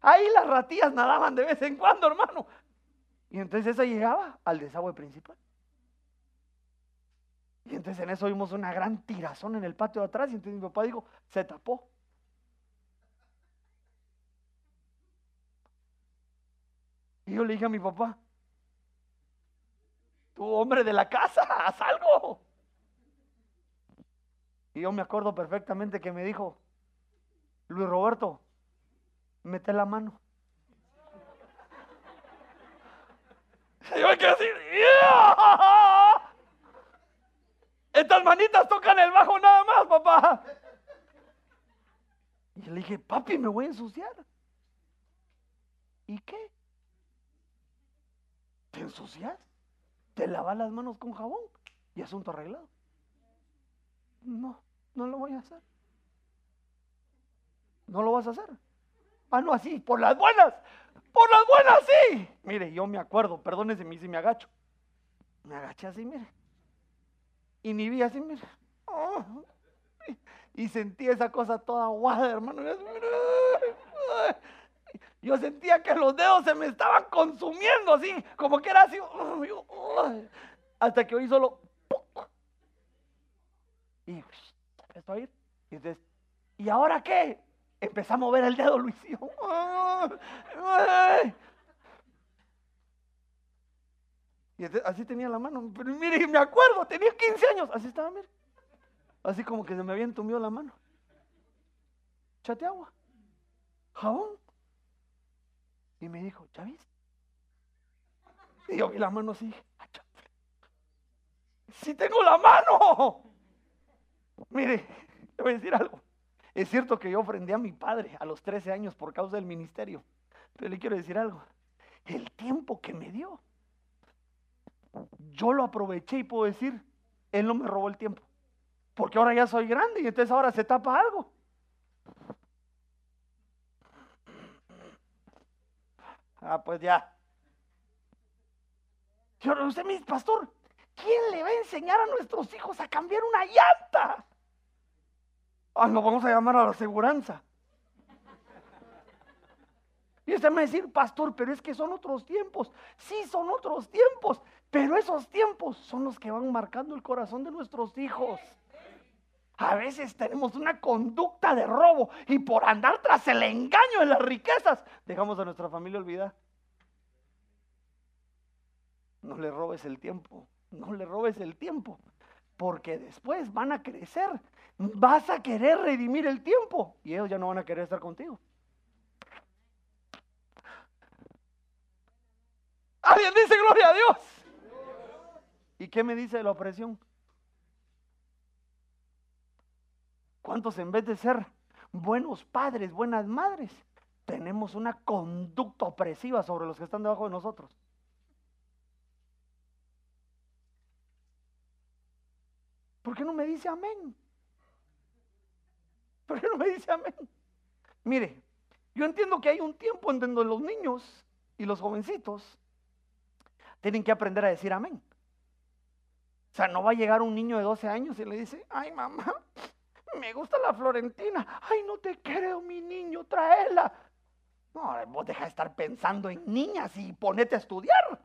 Ahí las ratillas nadaban de vez en cuando, hermano. Y entonces esa llegaba al desagüe principal. Y entonces en eso vimos una gran tirazón en el patio de atrás. Y entonces mi papá dijo, se tapó. Y yo le dije a mi papá, tú hombre de la casa, haz algo. Y yo me acuerdo perfectamente que me dijo, Luis Roberto, mete la mano. Yo quedé así, Estas manitas tocan el bajo nada más, papá. Y le dije, papi, me voy a ensuciar. ¿Y qué? ¿Te ensucias? ¿Te lavas las manos con jabón? Y asunto arreglado. No, no lo voy a hacer. ¿No lo vas a hacer? Ah, no, así, por las buenas. Por las buenas, sí. Mire, yo me acuerdo, perdónese si me agacho. Me agaché así, mire. Y ni vi así, mire. Oh, y sentí esa cosa toda aguada, hermano. Yo sentía que los dedos se me estaban consumiendo así, como que era así. Hasta que oí solo. Y empezó a ir. Y entonces, ¿y ahora qué? Empezó a mover el dedo Luis. Y así tenía la mano. Pero mire, me acuerdo, tenía 15 años. Así estaba, mire. Así como que se me había entumido la mano. Chate agua. Jabón. Y me dijo, ¿ya viste? Y yo vi la mano así. ¡Sí tengo la mano! Mire, le voy a decir algo. Es cierto que yo ofrendé a mi padre a los 13 años por causa del ministerio. Pero le quiero decir algo. El tiempo que me dio, yo lo aproveché y puedo decir, él no me robó el tiempo. Porque ahora ya soy grande y entonces ahora se tapa algo. Ah, pues ya. Yo, usted, mi pastor, ¿quién le va a enseñar a nuestros hijos a cambiar una llanta? Ah, nos vamos a llamar a la aseguranza. Y usted me va a decir, pastor, pero es que son otros tiempos. Sí, son otros tiempos, pero esos tiempos son los que van marcando el corazón de nuestros hijos. A veces tenemos una conducta de robo y por andar tras el engaño de las riquezas, dejamos a nuestra familia olvidar. No le robes el tiempo, no le robes el tiempo, porque después van a crecer vas a querer redimir el tiempo y ellos ya no van a querer estar contigo. Alguien dice gloria a Dios. ¿Y qué me dice de la opresión? ¿Cuántos en vez de ser buenos padres, buenas madres, tenemos una conducta opresiva sobre los que están debajo de nosotros? ¿Por qué no me dice amén? ¿Por qué no me dice amén? Mire, yo entiendo que hay un tiempo en donde los niños y los jovencitos tienen que aprender a decir amén. O sea, no va a llegar un niño de 12 años y le dice, ay mamá, me gusta la Florentina. Ay, no te creo, mi niño, tráela. No, vos deja de estar pensando en niñas y ponete a estudiar.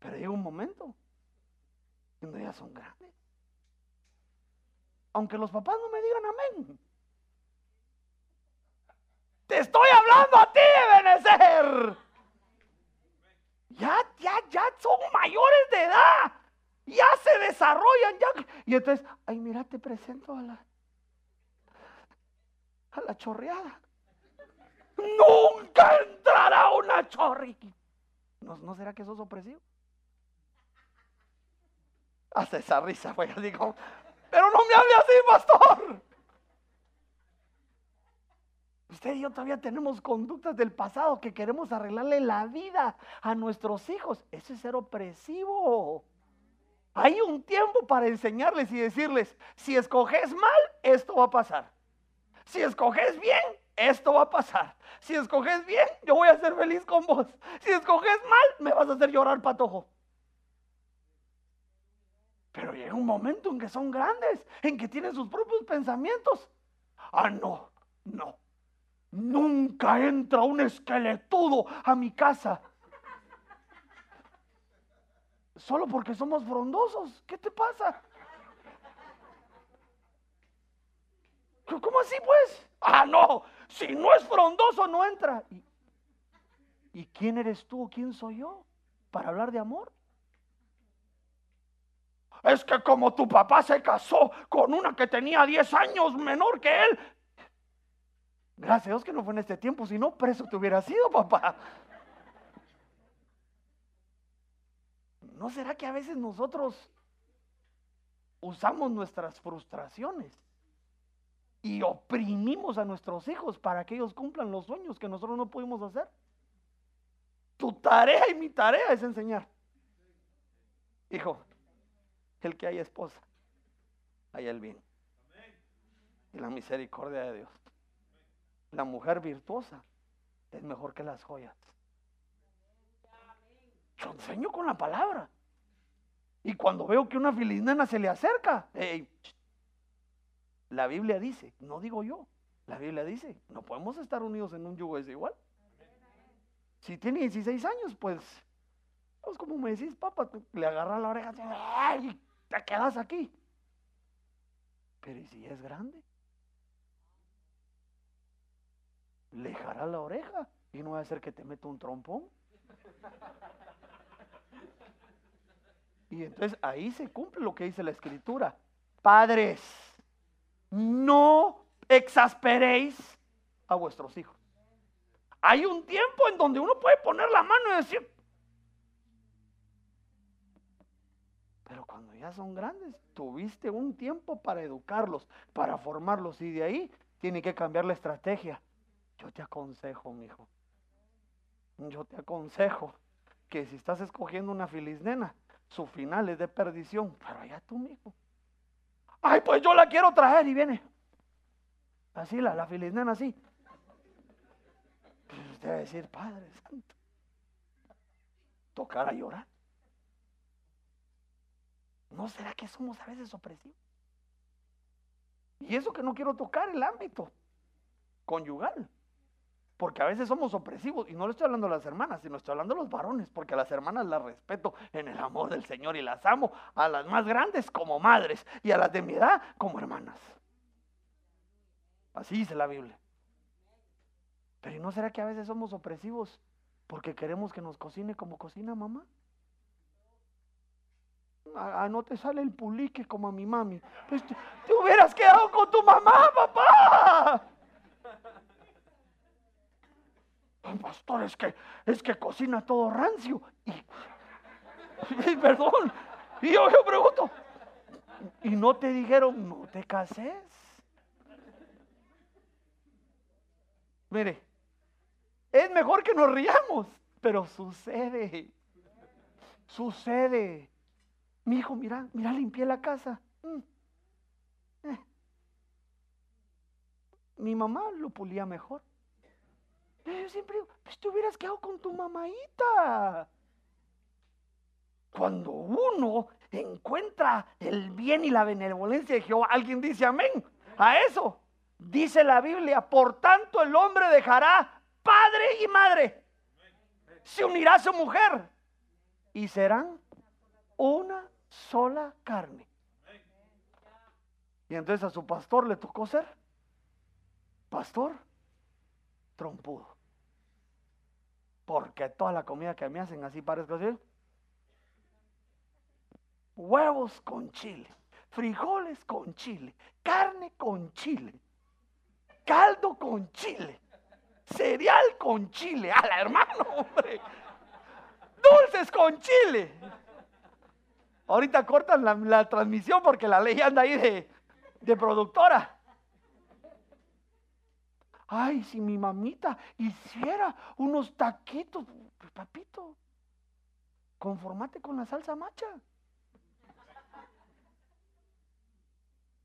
Pero llega un momento cuando ya son grandes. Aunque los papás no me digan amén. Te estoy hablando a ti, Benecer. Ya, ya, ya son mayores de edad. Ya se desarrollan, ya. Y entonces, ay, mira, te presento a la, a la chorreada. Nunca entrará una chorri. ¿No, ¿No será que eso es opresivo? Hace esa risa, fue así como, pero no me hable así, pastor. Usted y yo todavía tenemos conductas del pasado que queremos arreglarle la vida a nuestros hijos. Eso es ser opresivo. Hay un tiempo para enseñarles y decirles, si escoges mal, esto va a pasar. Si escoges bien, esto va a pasar. Si escoges bien, yo voy a ser feliz con vos. Si escoges mal, me vas a hacer llorar patojo. Pero llega un momento en que son grandes, en que tienen sus propios pensamientos. Ah, no, no. Nunca entra un esqueletudo a mi casa. Solo porque somos frondosos. ¿Qué te pasa? ¿Cómo así pues? Ah, no. Si no es frondoso, no entra. ¿Y, ¿Y quién eres tú o quién soy yo para hablar de amor? Es que como tu papá se casó con una que tenía 10 años menor que él, gracias a Dios que no fue en este tiempo, si no, preso te hubiera sido, papá. ¿No será que a veces nosotros usamos nuestras frustraciones y oprimimos a nuestros hijos para que ellos cumplan los sueños que nosotros no pudimos hacer? Tu tarea y mi tarea es enseñar. Hijo, el que haya esposa, haya el bien. Y la misericordia de Dios. La mujer virtuosa es mejor que las joyas. Yo enseño con la palabra. Y cuando veo que una filisnena se le acerca, la Biblia dice, no digo yo, la Biblia dice, no podemos estar unidos en un yugo desigual. Si tiene 16 años, pues, pues como me decís, papá, le agarra la oreja, ¡ay! Te quedas aquí. Pero ¿y si es grande? Le jara la oreja y no va a hacer que te meta un trompón. Y entonces ahí se cumple lo que dice la escritura. Padres, no exasperéis a vuestros hijos. Hay un tiempo en donde uno puede poner la mano y decir, Pero cuando ya son grandes, tuviste un tiempo para educarlos, para formarlos y de ahí tiene que cambiar la estrategia. Yo te aconsejo, mi hijo. Yo te aconsejo que si estás escogiendo una filisnena, su final es de perdición. Pero allá tú, mi hijo. Ay, pues yo la quiero traer y viene. Así, la, la filisnena así. Pues usted va a decir, Padre Santo, tocar a llorar. ¿No será que somos a veces opresivos? Y eso que no quiero tocar el ámbito conyugal. Porque a veces somos opresivos, y no le estoy hablando a las hermanas, sino estoy hablando a los varones, porque a las hermanas las respeto en el amor del Señor y las amo, a las más grandes como madres y a las de mi edad como hermanas. Así dice la Biblia. Pero ¿no será que a veces somos opresivos porque queremos que nos cocine como cocina mamá? Ah, no te sale el pulique como a mi mami. Pues te, hubieras quedado con tu mamá, papá. Pastor, es que, es que cocina todo rancio. Y, perdón. Y yo, yo pregunto, ¿y no te dijeron, no te cases? Mire, es mejor que nos riamos, pero sucede. Sucede. Mi hijo, mira, mira, limpié la casa. Mm. Eh. Mi mamá lo pulía mejor. Yo siempre digo, pues te hubieras quedado con tu mamaita. Cuando uno encuentra el bien y la benevolencia de Jehová, alguien dice amén a eso. Dice la Biblia, por tanto el hombre dejará padre y madre. Se unirá a su mujer y serán una sola carne. Y entonces a su pastor le tocó ser pastor trompudo. Porque toda la comida que me hacen así parezco así. Huevos con chile, frijoles con chile, carne con chile, caldo con chile, cereal con chile. A la hermano, hombre. Dulces con chile. Ahorita cortan la, transmisión porque la ley anda ahí de, de productora. Ay, si mi mamita hiciera unos taquitos, papito, conformate con la salsa macha.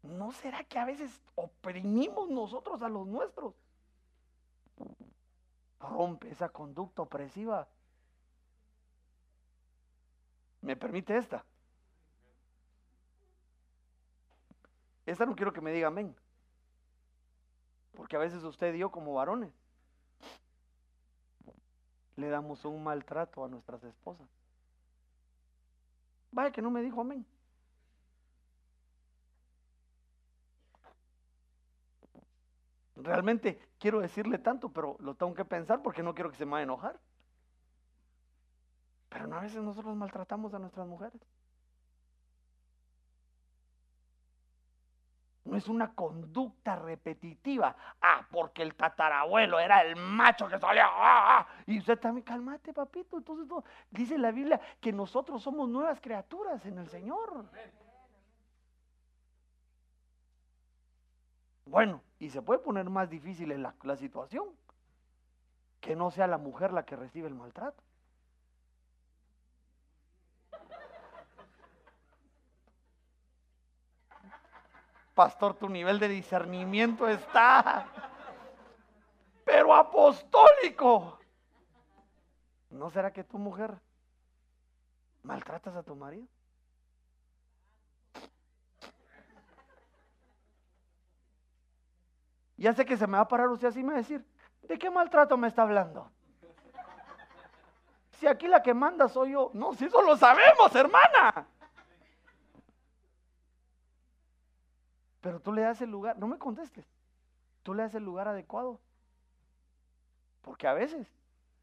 ¿No será que a veces oprimimos nosotros a los nuestros? Rompe esa conducta opresiva. ¿Me permite esta? Esta no quiero que me diga amén. Porque a veces usted y yo como varones le damos un maltrato a nuestras esposas. Vaya que no me dijo amén. Realmente quiero decirle tanto, pero lo tengo que pensar porque no quiero que se me vaya a enojar. Pero no a veces nosotros maltratamos a nuestras mujeres. Es una conducta repetitiva. Ah, porque el tatarabuelo era el macho que salía. Ah, ah. Y usted también, calmate, papito. Entonces, dice la Biblia que nosotros somos nuevas criaturas en el Señor. Bueno, y se puede poner más difícil en la situación. Que no sea la mujer la que recibe el maltrato. Pastor, tu nivel de discernimiento está, pero apostólico. ¿No será que tu mujer maltratas a tu marido? Ya sé que se me va a parar usted así y me va a decir, ¿de qué maltrato me está hablando? Si aquí la que manda soy yo. No, si eso lo sabemos, hermana. Pero tú le das el lugar, no me contestes, tú le das el lugar adecuado. Porque a veces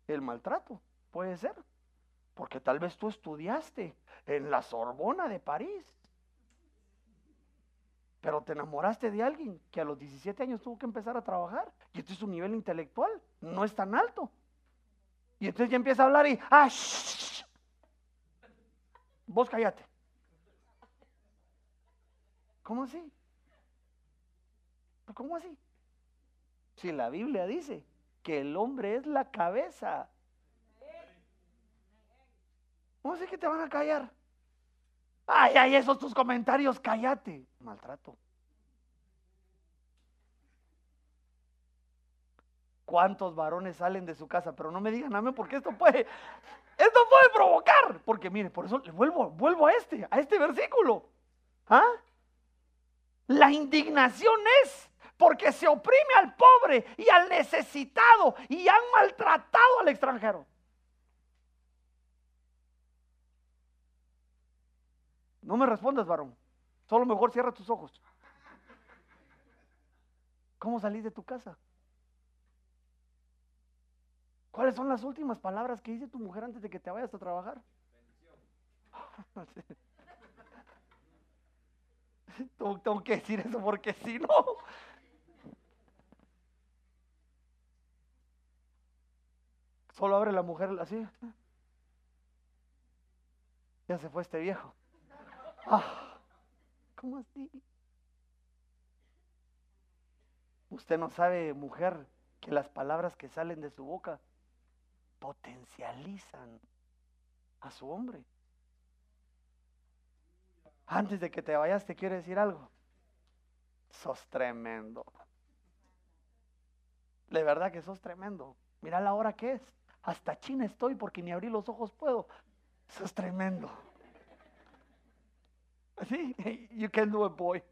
el maltrato puede ser, porque tal vez tú estudiaste en la Sorbona de París, pero te enamoraste de alguien que a los 17 años tuvo que empezar a trabajar y entonces su nivel intelectual no es tan alto. Y entonces ya empieza a hablar y, ah, vos cállate. ¿Cómo así? ¿Cómo así? Si la Biblia dice que el hombre es la cabeza. ¿Cómo así que te van a callar? Ay, ay, esos tus comentarios, cállate. Maltrato. ¿Cuántos varones salen de su casa? Pero no me digan amén porque esto puede, esto puede provocar. Porque mire, por eso le vuelvo, vuelvo a este, a este versículo. ¿Ah? La indignación es porque se oprime al pobre y al necesitado y han maltratado al extranjero. No me respondas, varón. Solo mejor cierra tus ojos. ¿Cómo salís de tu casa? ¿Cuáles son las últimas palabras que dice tu mujer antes de que te vayas a trabajar? Tengo, tengo que decir eso porque si no. Solo abre la mujer así. Ya se fue este viejo. Ah, ¿Cómo así? Usted no sabe, mujer, que las palabras que salen de su boca potencializan a su hombre. Antes de que te vayas, te quiero decir algo. Sos tremendo. De verdad que sos tremendo. Mira la hora que es. Hasta China estoy porque ni abrir los ojos puedo. Sos tremendo. Sí, you can do it, boy.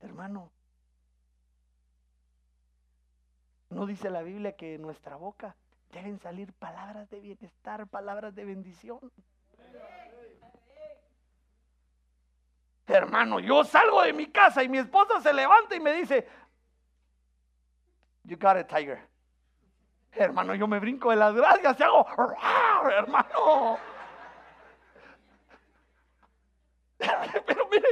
Hermano, ¿no dice la Biblia que en nuestra boca deben salir palabras de bienestar, palabras de bendición? Hermano, yo salgo de mi casa y mi esposa se levanta y me dice, You got it, Tiger. Hermano, yo me brinco de las gracias y hago, hermano. Pero mire,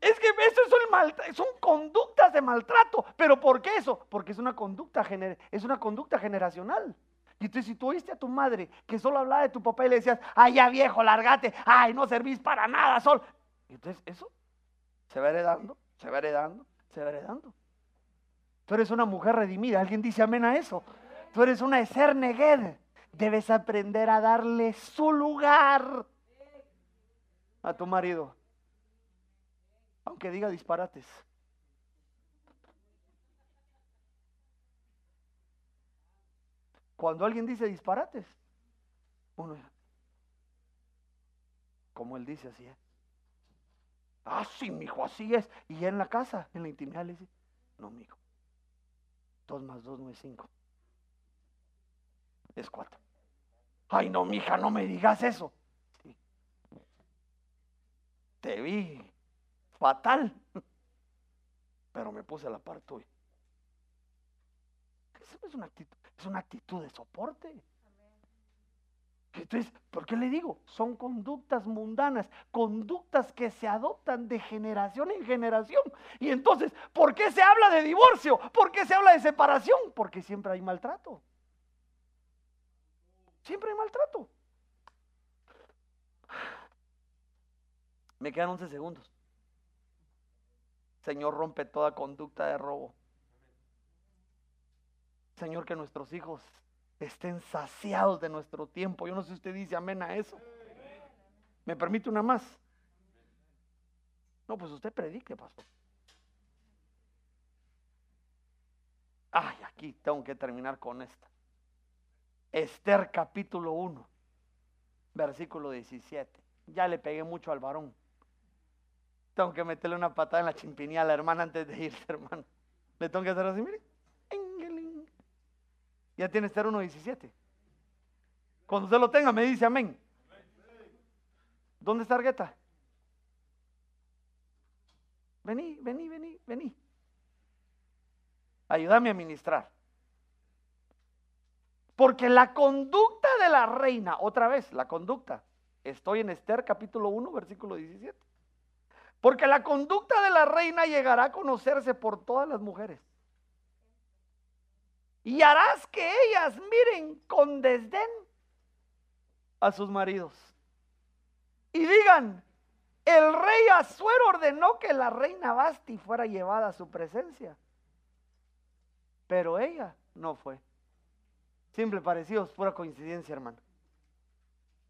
es que eso es son conductas de maltrato. ¿Pero por qué eso? Porque es una conducta, es una conducta generacional. Y entonces si tú oíste a tu madre que solo hablaba de tu papá y le decías, ay ya viejo, largate, ay no servís para nada, sol. Y entonces eso se va heredando, se va heredando, se va heredando. Tú eres una mujer redimida, alguien dice amén a eso. Tú eres una Eserneged. Debes aprender a darle su lugar a tu marido. Aunque diga disparates. Cuando alguien dice disparates, uno, como él dice, así es. Ah, sí, mijo, así es. Y en la casa, en la intimidad, le dice, no, mijo. Dos más dos no es cinco es cuatro. Ay, no, mija, no me digas eso. Te vi fatal, pero me puse a la par tuya. Eso es una actitud, es una actitud de soporte. Entonces, ¿por qué le digo? Son conductas mundanas, conductas que se adoptan de generación en generación. Y entonces, ¿por qué se habla de divorcio? ¿Por qué se habla de separación? Porque siempre hay maltrato. Siempre hay maltrato. Me quedan 11 segundos. Señor, rompe toda conducta de robo. Señor, que nuestros hijos estén saciados de nuestro tiempo. Yo no sé si usted dice amén a eso. ¿Me permite una más? No, pues usted predique, pastor. Ay, aquí tengo que terminar con esta. Esther capítulo 1, versículo 17. Ya le pegué mucho al varón. Tengo que meterle una patada en la chimpinilla a la hermana antes de irse, hermano. Le tengo que hacer así, mire. Ya tiene Esther 1.17. Cuando usted lo tenga, me dice amén. ¿Dónde está Argueta? Vení, vení, vení, vení. Ayúdame a ministrar. Porque la conducta de la reina, otra vez, la conducta, estoy en Esther capítulo 1, versículo 17. Porque la conducta de la reina llegará a conocerse por todas las mujeres. Y harás que ellas miren con desdén a sus maridos. Y digan, el rey Azuero ordenó que la reina Basti fuera llevada a su presencia. Pero ella no fue. Simple parecidos, pura coincidencia, hermano.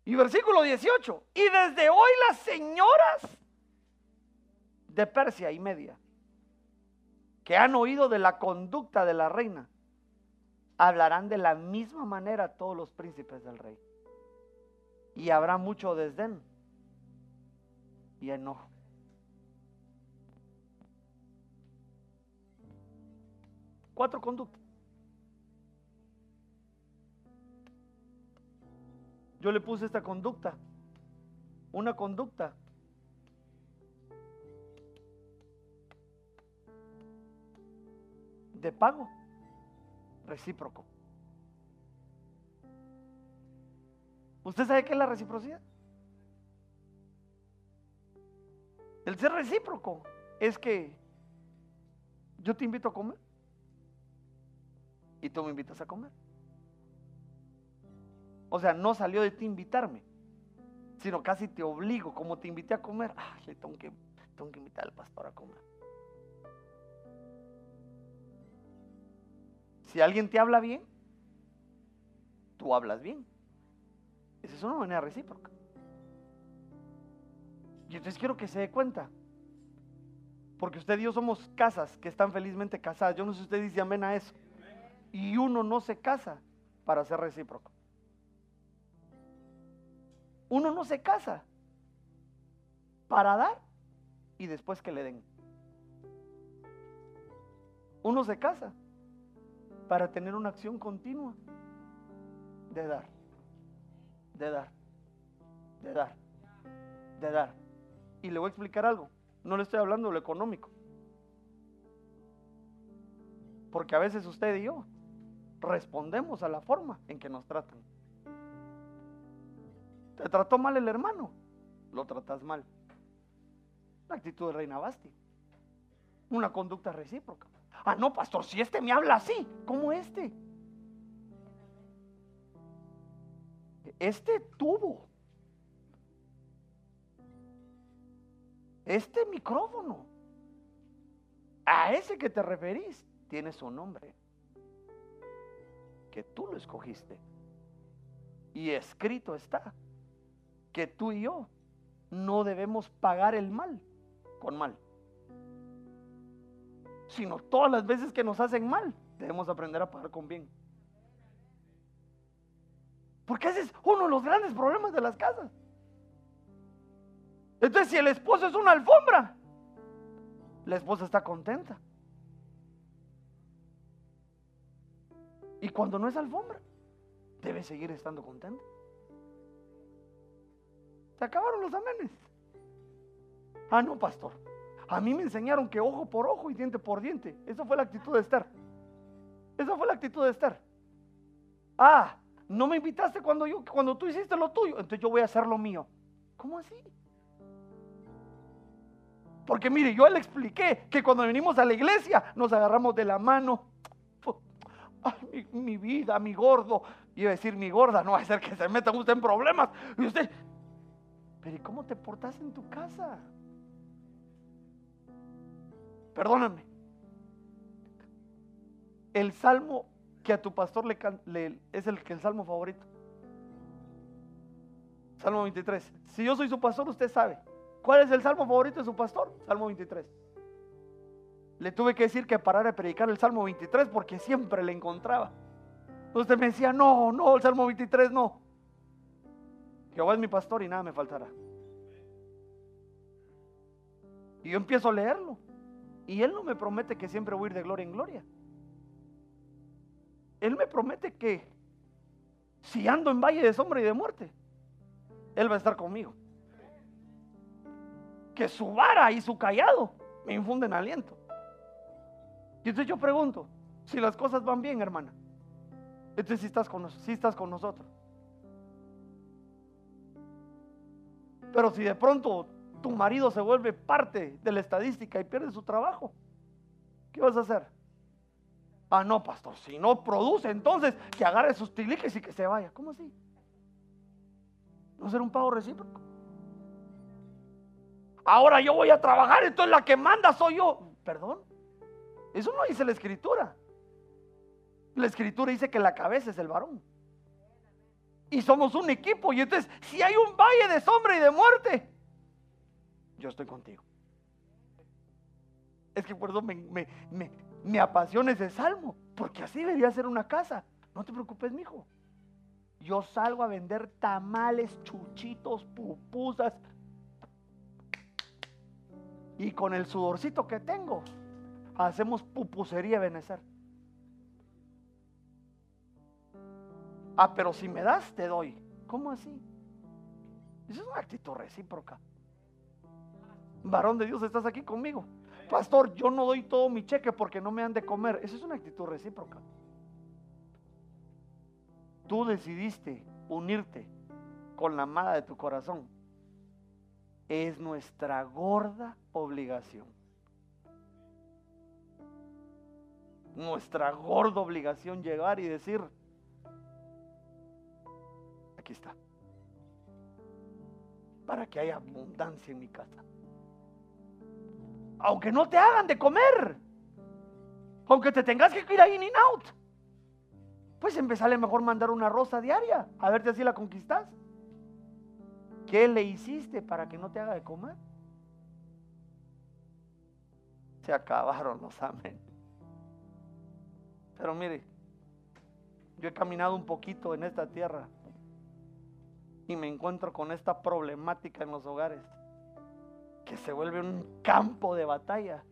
Y versículo 18. Y desde hoy las señoras de Persia y Media, que han oído de la conducta de la reina, hablarán de la misma manera todos los príncipes del rey. Y habrá mucho desdén y enojo. Cuatro conductas. Yo le puse esta conducta. Una conducta. De pago recíproco. ¿Usted sabe qué es la reciprocidad? El ser recíproco es que yo te invito a comer y tú me invitas a comer. O sea, no salió de ti invitarme, sino casi te obligo, como te invité a comer, ah, le tengo que, tengo que invitar al pastor a comer. Si alguien te habla bien, tú hablas bien. Esa es una manera recíproca. Y entonces quiero que se dé cuenta. Porque usted y yo somos casas que están felizmente casadas. Yo no sé si usted dice amén a eso. Y uno no se casa para ser recíproco. Uno no se casa para dar y después que le den. Uno se casa para tener una acción continua de dar, de dar, de dar, de dar. Y le voy a explicar algo. No le estoy hablando de lo económico. Porque a veces usted y yo respondemos a la forma en que nos tratan. Te trató mal el hermano, lo tratas mal. La actitud de Reina Basti. Una conducta recíproca. Ah, no, pastor, si este me habla así, ¿cómo este? Este tuvo Este micrófono, a ese que te referís, tiene su nombre. Que tú lo escogiste. Y escrito está que tú y yo no debemos pagar el mal con mal. Sino todas las veces que nos hacen mal, debemos aprender a pagar con bien. Porque ese es uno de los grandes problemas de las casas. Entonces, si el esposo es una alfombra, la esposa está contenta. Y cuando no es alfombra, debe seguir estando contenta. Se acabaron los amenes. Ah, no, pastor. A mí me enseñaron que ojo por ojo y diente por diente. Esa fue la actitud de Esther. Esa fue la actitud de Esther. Ah, no me invitaste cuando yo, cuando tú hiciste lo tuyo, entonces yo voy a hacer lo mío. ¿Cómo así? Porque mire, yo le expliqué que cuando venimos a la iglesia nos agarramos de la mano. mi, vida, mi gordo. Iba a decir mi gorda, no va a ser que se meta usted en problemas. Y usted, pero ¿y cómo te portas en tu casa? Perdóname. El salmo que a tu pastor le, le es el el salmo favorito. Salmo 23. Si yo soy su pastor, usted sabe. ¿Cuál es el salmo favorito de su pastor? Salmo 23. Le tuve que decir que parara de predicar el Salmo 23 porque siempre le encontraba. Usted me decía, no, no, el Salmo 23 no. Jehová es mi pastor y nada me faltará. Y yo empiezo a leerlo. Y Él no me promete que siempre voy a ir de gloria en gloria. Él me promete que si ando en valle de sombra y de muerte, Él va a estar conmigo que su vara y su callado me infunden aliento. Y entonces yo pregunto, si las cosas van bien, hermana, entonces si estás con, si estás con nosotros. Pero si de pronto tu marido se vuelve parte de la estadística y pierde su trabajo, ¿qué vas a hacer? Ah, no, pastor, si no produce, entonces que agarre sus tiliques y que se vaya. ¿Cómo así? ¿No será un pago recíproco? Ahora yo voy a trabajar, entonces la que manda soy yo. Perdón. Eso no dice la escritura. La escritura dice que la cabeza es el varón. Y somos un equipo. Y entonces, si hay un valle de sombra y de muerte, yo estoy contigo. Es que por eso me, me, apasiona ese salmo. Porque así debería ser una casa. No te preocupes, mijo. Yo salgo a vender tamales, chuchitos, pupusas, y con el sudorcito que tengo, hacemos pupusería Benecer. Ah, pero si me das, te doy. ¿Cómo así? Esa es una actitud recíproca. Varón de Dios, estás aquí conmigo. Pastor, yo no doy todo mi cheque porque no me han de comer. Esa es una actitud recíproca. Tú decidiste unirte con la amada de tu corazón Es nuestra gorda obligación. Nuestra gorda obligación llegar y decir, para que haya abundancia en mi casa. Aunque no te hagan de comer, aunque te tengas que ir a in and out, pues empezale mejor mandar una rosa diaria, a ver si así la conquistas. ¿Qué le hiciste para que no te haga de comer? Se acabaron los amén. Pero mire, yo he caminado un poquito en esta tierra y me encuentro con esta problemática en los hogares, que se vuelve un campo de batalla,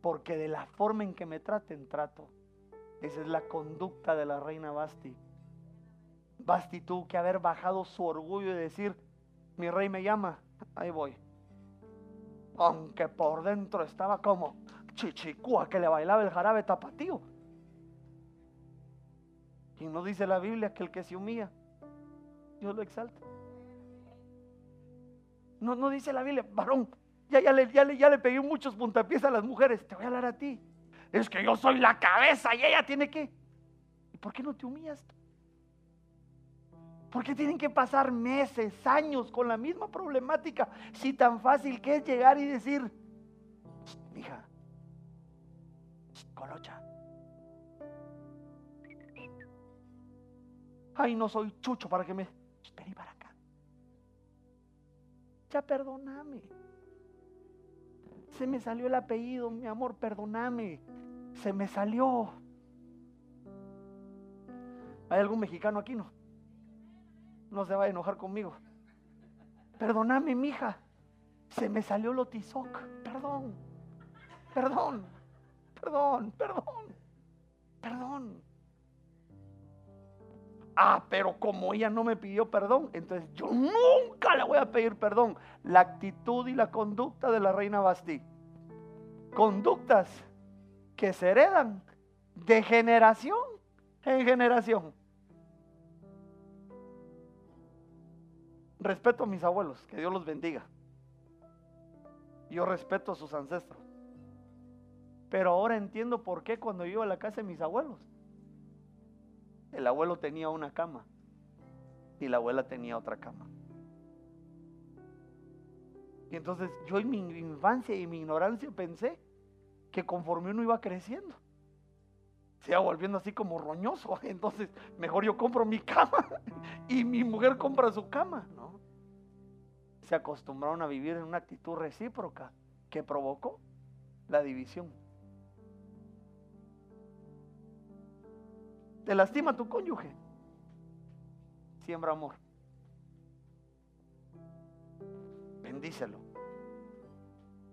porque de la forma en que me traten, trato. Esa es la conducta de la reina Basti. Basti tuvo que haber bajado su orgullo y decir, mi rey me llama, ahí voy. Aunque por dentro estaba como chichicúa que le bailaba el jarabe tapatío. Y no dice la Biblia que el que se humilla, Dios lo exalta. No, no dice la Biblia, varón, ya, ya, le, ya, le, ya le muchos puntapiés a las mujeres, te voy a hablar a ti. Es que yo soy la cabeza y ella tiene que. ¿Y por qué no te humillas? ¿Por qué tienen que pasar meses, años con la misma problemática? Si tan fácil que es llegar y decir, hija, colocha. Ay, no soy chucho para que me... Vení para acá. Ya perdóname. Se me salió el apellido, mi amor, perdóname. Se me salió. ¿Hay algún mexicano aquí? No. No se va a enojar conmigo. Perdóname, mija. Se me salió lo tizoc. Perdón. Perdón. Perdón. Perdón. Perdón. Ah, pero como ella no me pidió perdón, entonces yo nunca le voy a pedir perdón. La actitud y la conducta de la reina Basti. Conductas que se heredan de generación en generación. Respeto a mis abuelos, que Dios los bendiga. Yo respeto a sus ancestros. Pero ahora entiendo por qué cuando yo iba a la casa de mis abuelos, el abuelo tenía una cama y la abuela tenía otra cama. Y entonces yo en mi infancia y mi ignorancia pensé que conforme uno iba creciendo, se iba volviendo así como roñoso. Entonces mejor yo compro mi cama y mi mujer compra su cama. ¿no? Se acostumbraron a vivir en una actitud recíproca que provocó la división. ¿Te lastima tu cónyuge? Siembra amor. Bendícelo.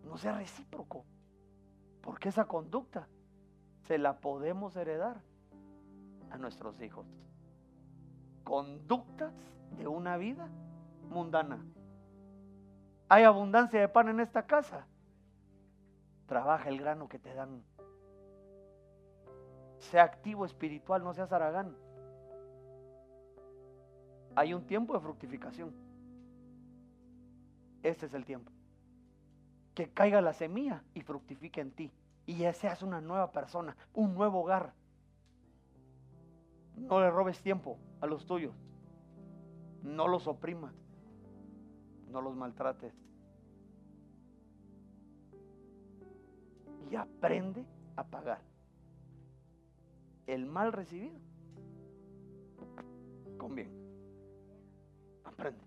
No sea recíproco. Porque esa conducta se la podemos heredar a nuestros hijos. Conductas de una vida mundana. ¿Hay abundancia de pan en esta casa? Trabaja el grano que te dan sea activo espiritual, no seas aragán. Hay un tiempo de fructificación. Este es el tiempo. Que caiga la semilla y fructifique en ti. Y ya seas una nueva persona, un nuevo hogar. No le robes tiempo a los tuyos. No los oprimas. No los maltrates. Y aprende a pagar el mal recibido con bien. Aprende.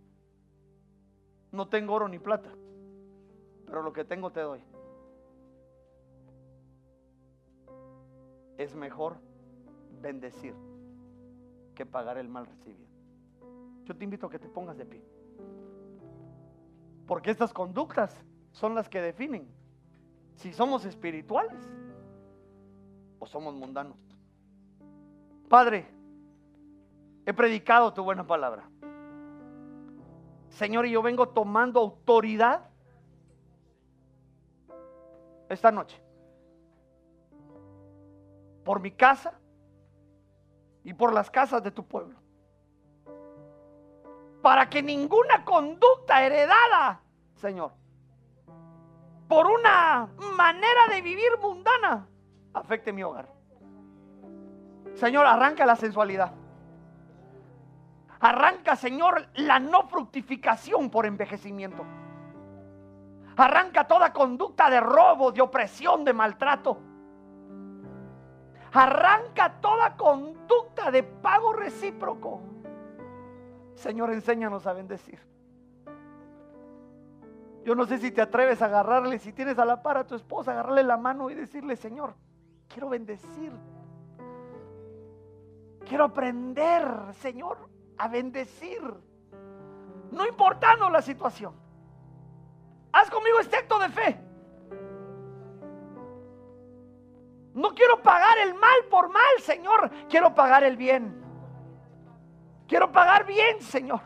No tengo oro ni plata, pero lo que tengo te doy. Es mejor bendecir que pagar el mal recibido. Yo te invito a que te pongas de pie. Porque estas conductas son las que definen si somos espirituales o somos mundanos. Padre, he predicado tu buena palabra. Señor, y yo vengo tomando autoridad esta noche por mi casa y por las casas de tu pueblo. Para que ninguna conducta heredada Señor, por una manera de vivir mundana, afecte mi hogar. Señor, arranca la sensualidad. Arranca, Señor, la no fructificación por envejecimiento. Arranca toda conducta de robo, de opresión, de maltrato. Arranca toda conducta de pago recíproco. Señor, enséñanos a bendecir. Yo no sé si te atreves a agarrarle, si tienes a la par a tu esposa, agarrarle la mano y decirle, Señor, quiero bendecir. Quiero aprender, Señor, a bendecir. No importando la situación. Haz conmigo este acto de fe. No quiero pagar el mal por mal, Señor. Quiero pagar el bien. Quiero pagar bien, Señor.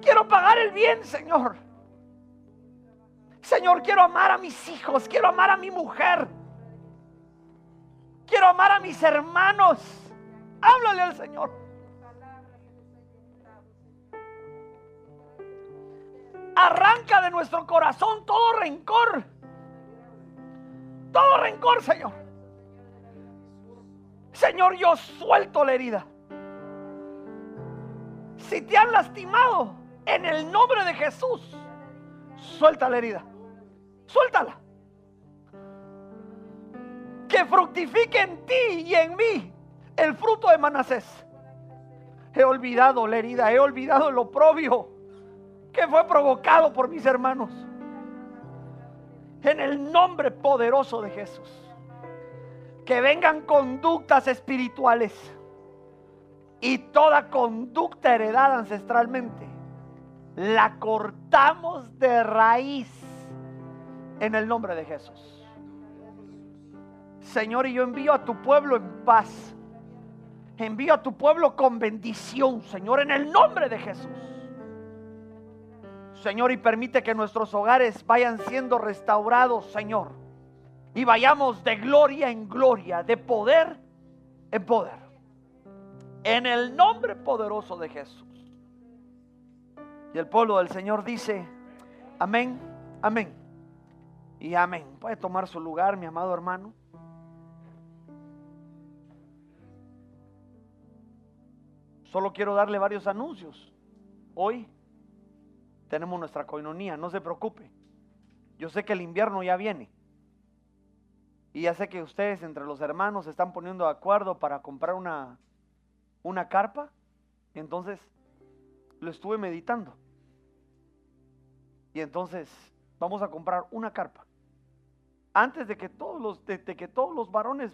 Quiero pagar el bien, Señor. Señor, quiero amar a mis hijos. Quiero amar a mi mujer. Quiero amar a mis hermanos. Háblale al Señor. Arranca de nuestro corazón todo rencor todo rencor, Señor. Señor, yo suelto la herida. Si te han lastimado, en el nombre de Jesús, suelta la herida. Suéltala. Que fructifique en ti y en mí el fruto de Manasés. He olvidado la herida, he olvidado lo propio que fue provocado por mis hermanos en el nombre poderoso de Jesús. Que vengan conductas espirituales y toda conducta heredada ancestralmente. La cortamos de raíz en el nombre de Jesús. Señor, y yo envío a tu pueblo en paz. Envío a tu pueblo con bendición, Señor, en el nombre de Jesús. Señor, y permite que nuestros hogares vayan siendo restaurados, Señor. Y vayamos de gloria en gloria, de poder en poder. En el nombre poderoso de Jesús. Y el pueblo del Señor dice, amén, amén y amén. Puede tomar su lugar, mi amado hermano. Solo quiero darle varios anuncios. Hoy tenemos nuestra coinonía, no se preocupe. Yo sé que el invierno ya viene. Y ya sé que ustedes entre los hermanos se están poniendo de acuerdo para comprar una, una carpa. entonces lo estuve meditando. Y entonces vamos a comprar una carpa. Antes de que todos los, de que todos los varones...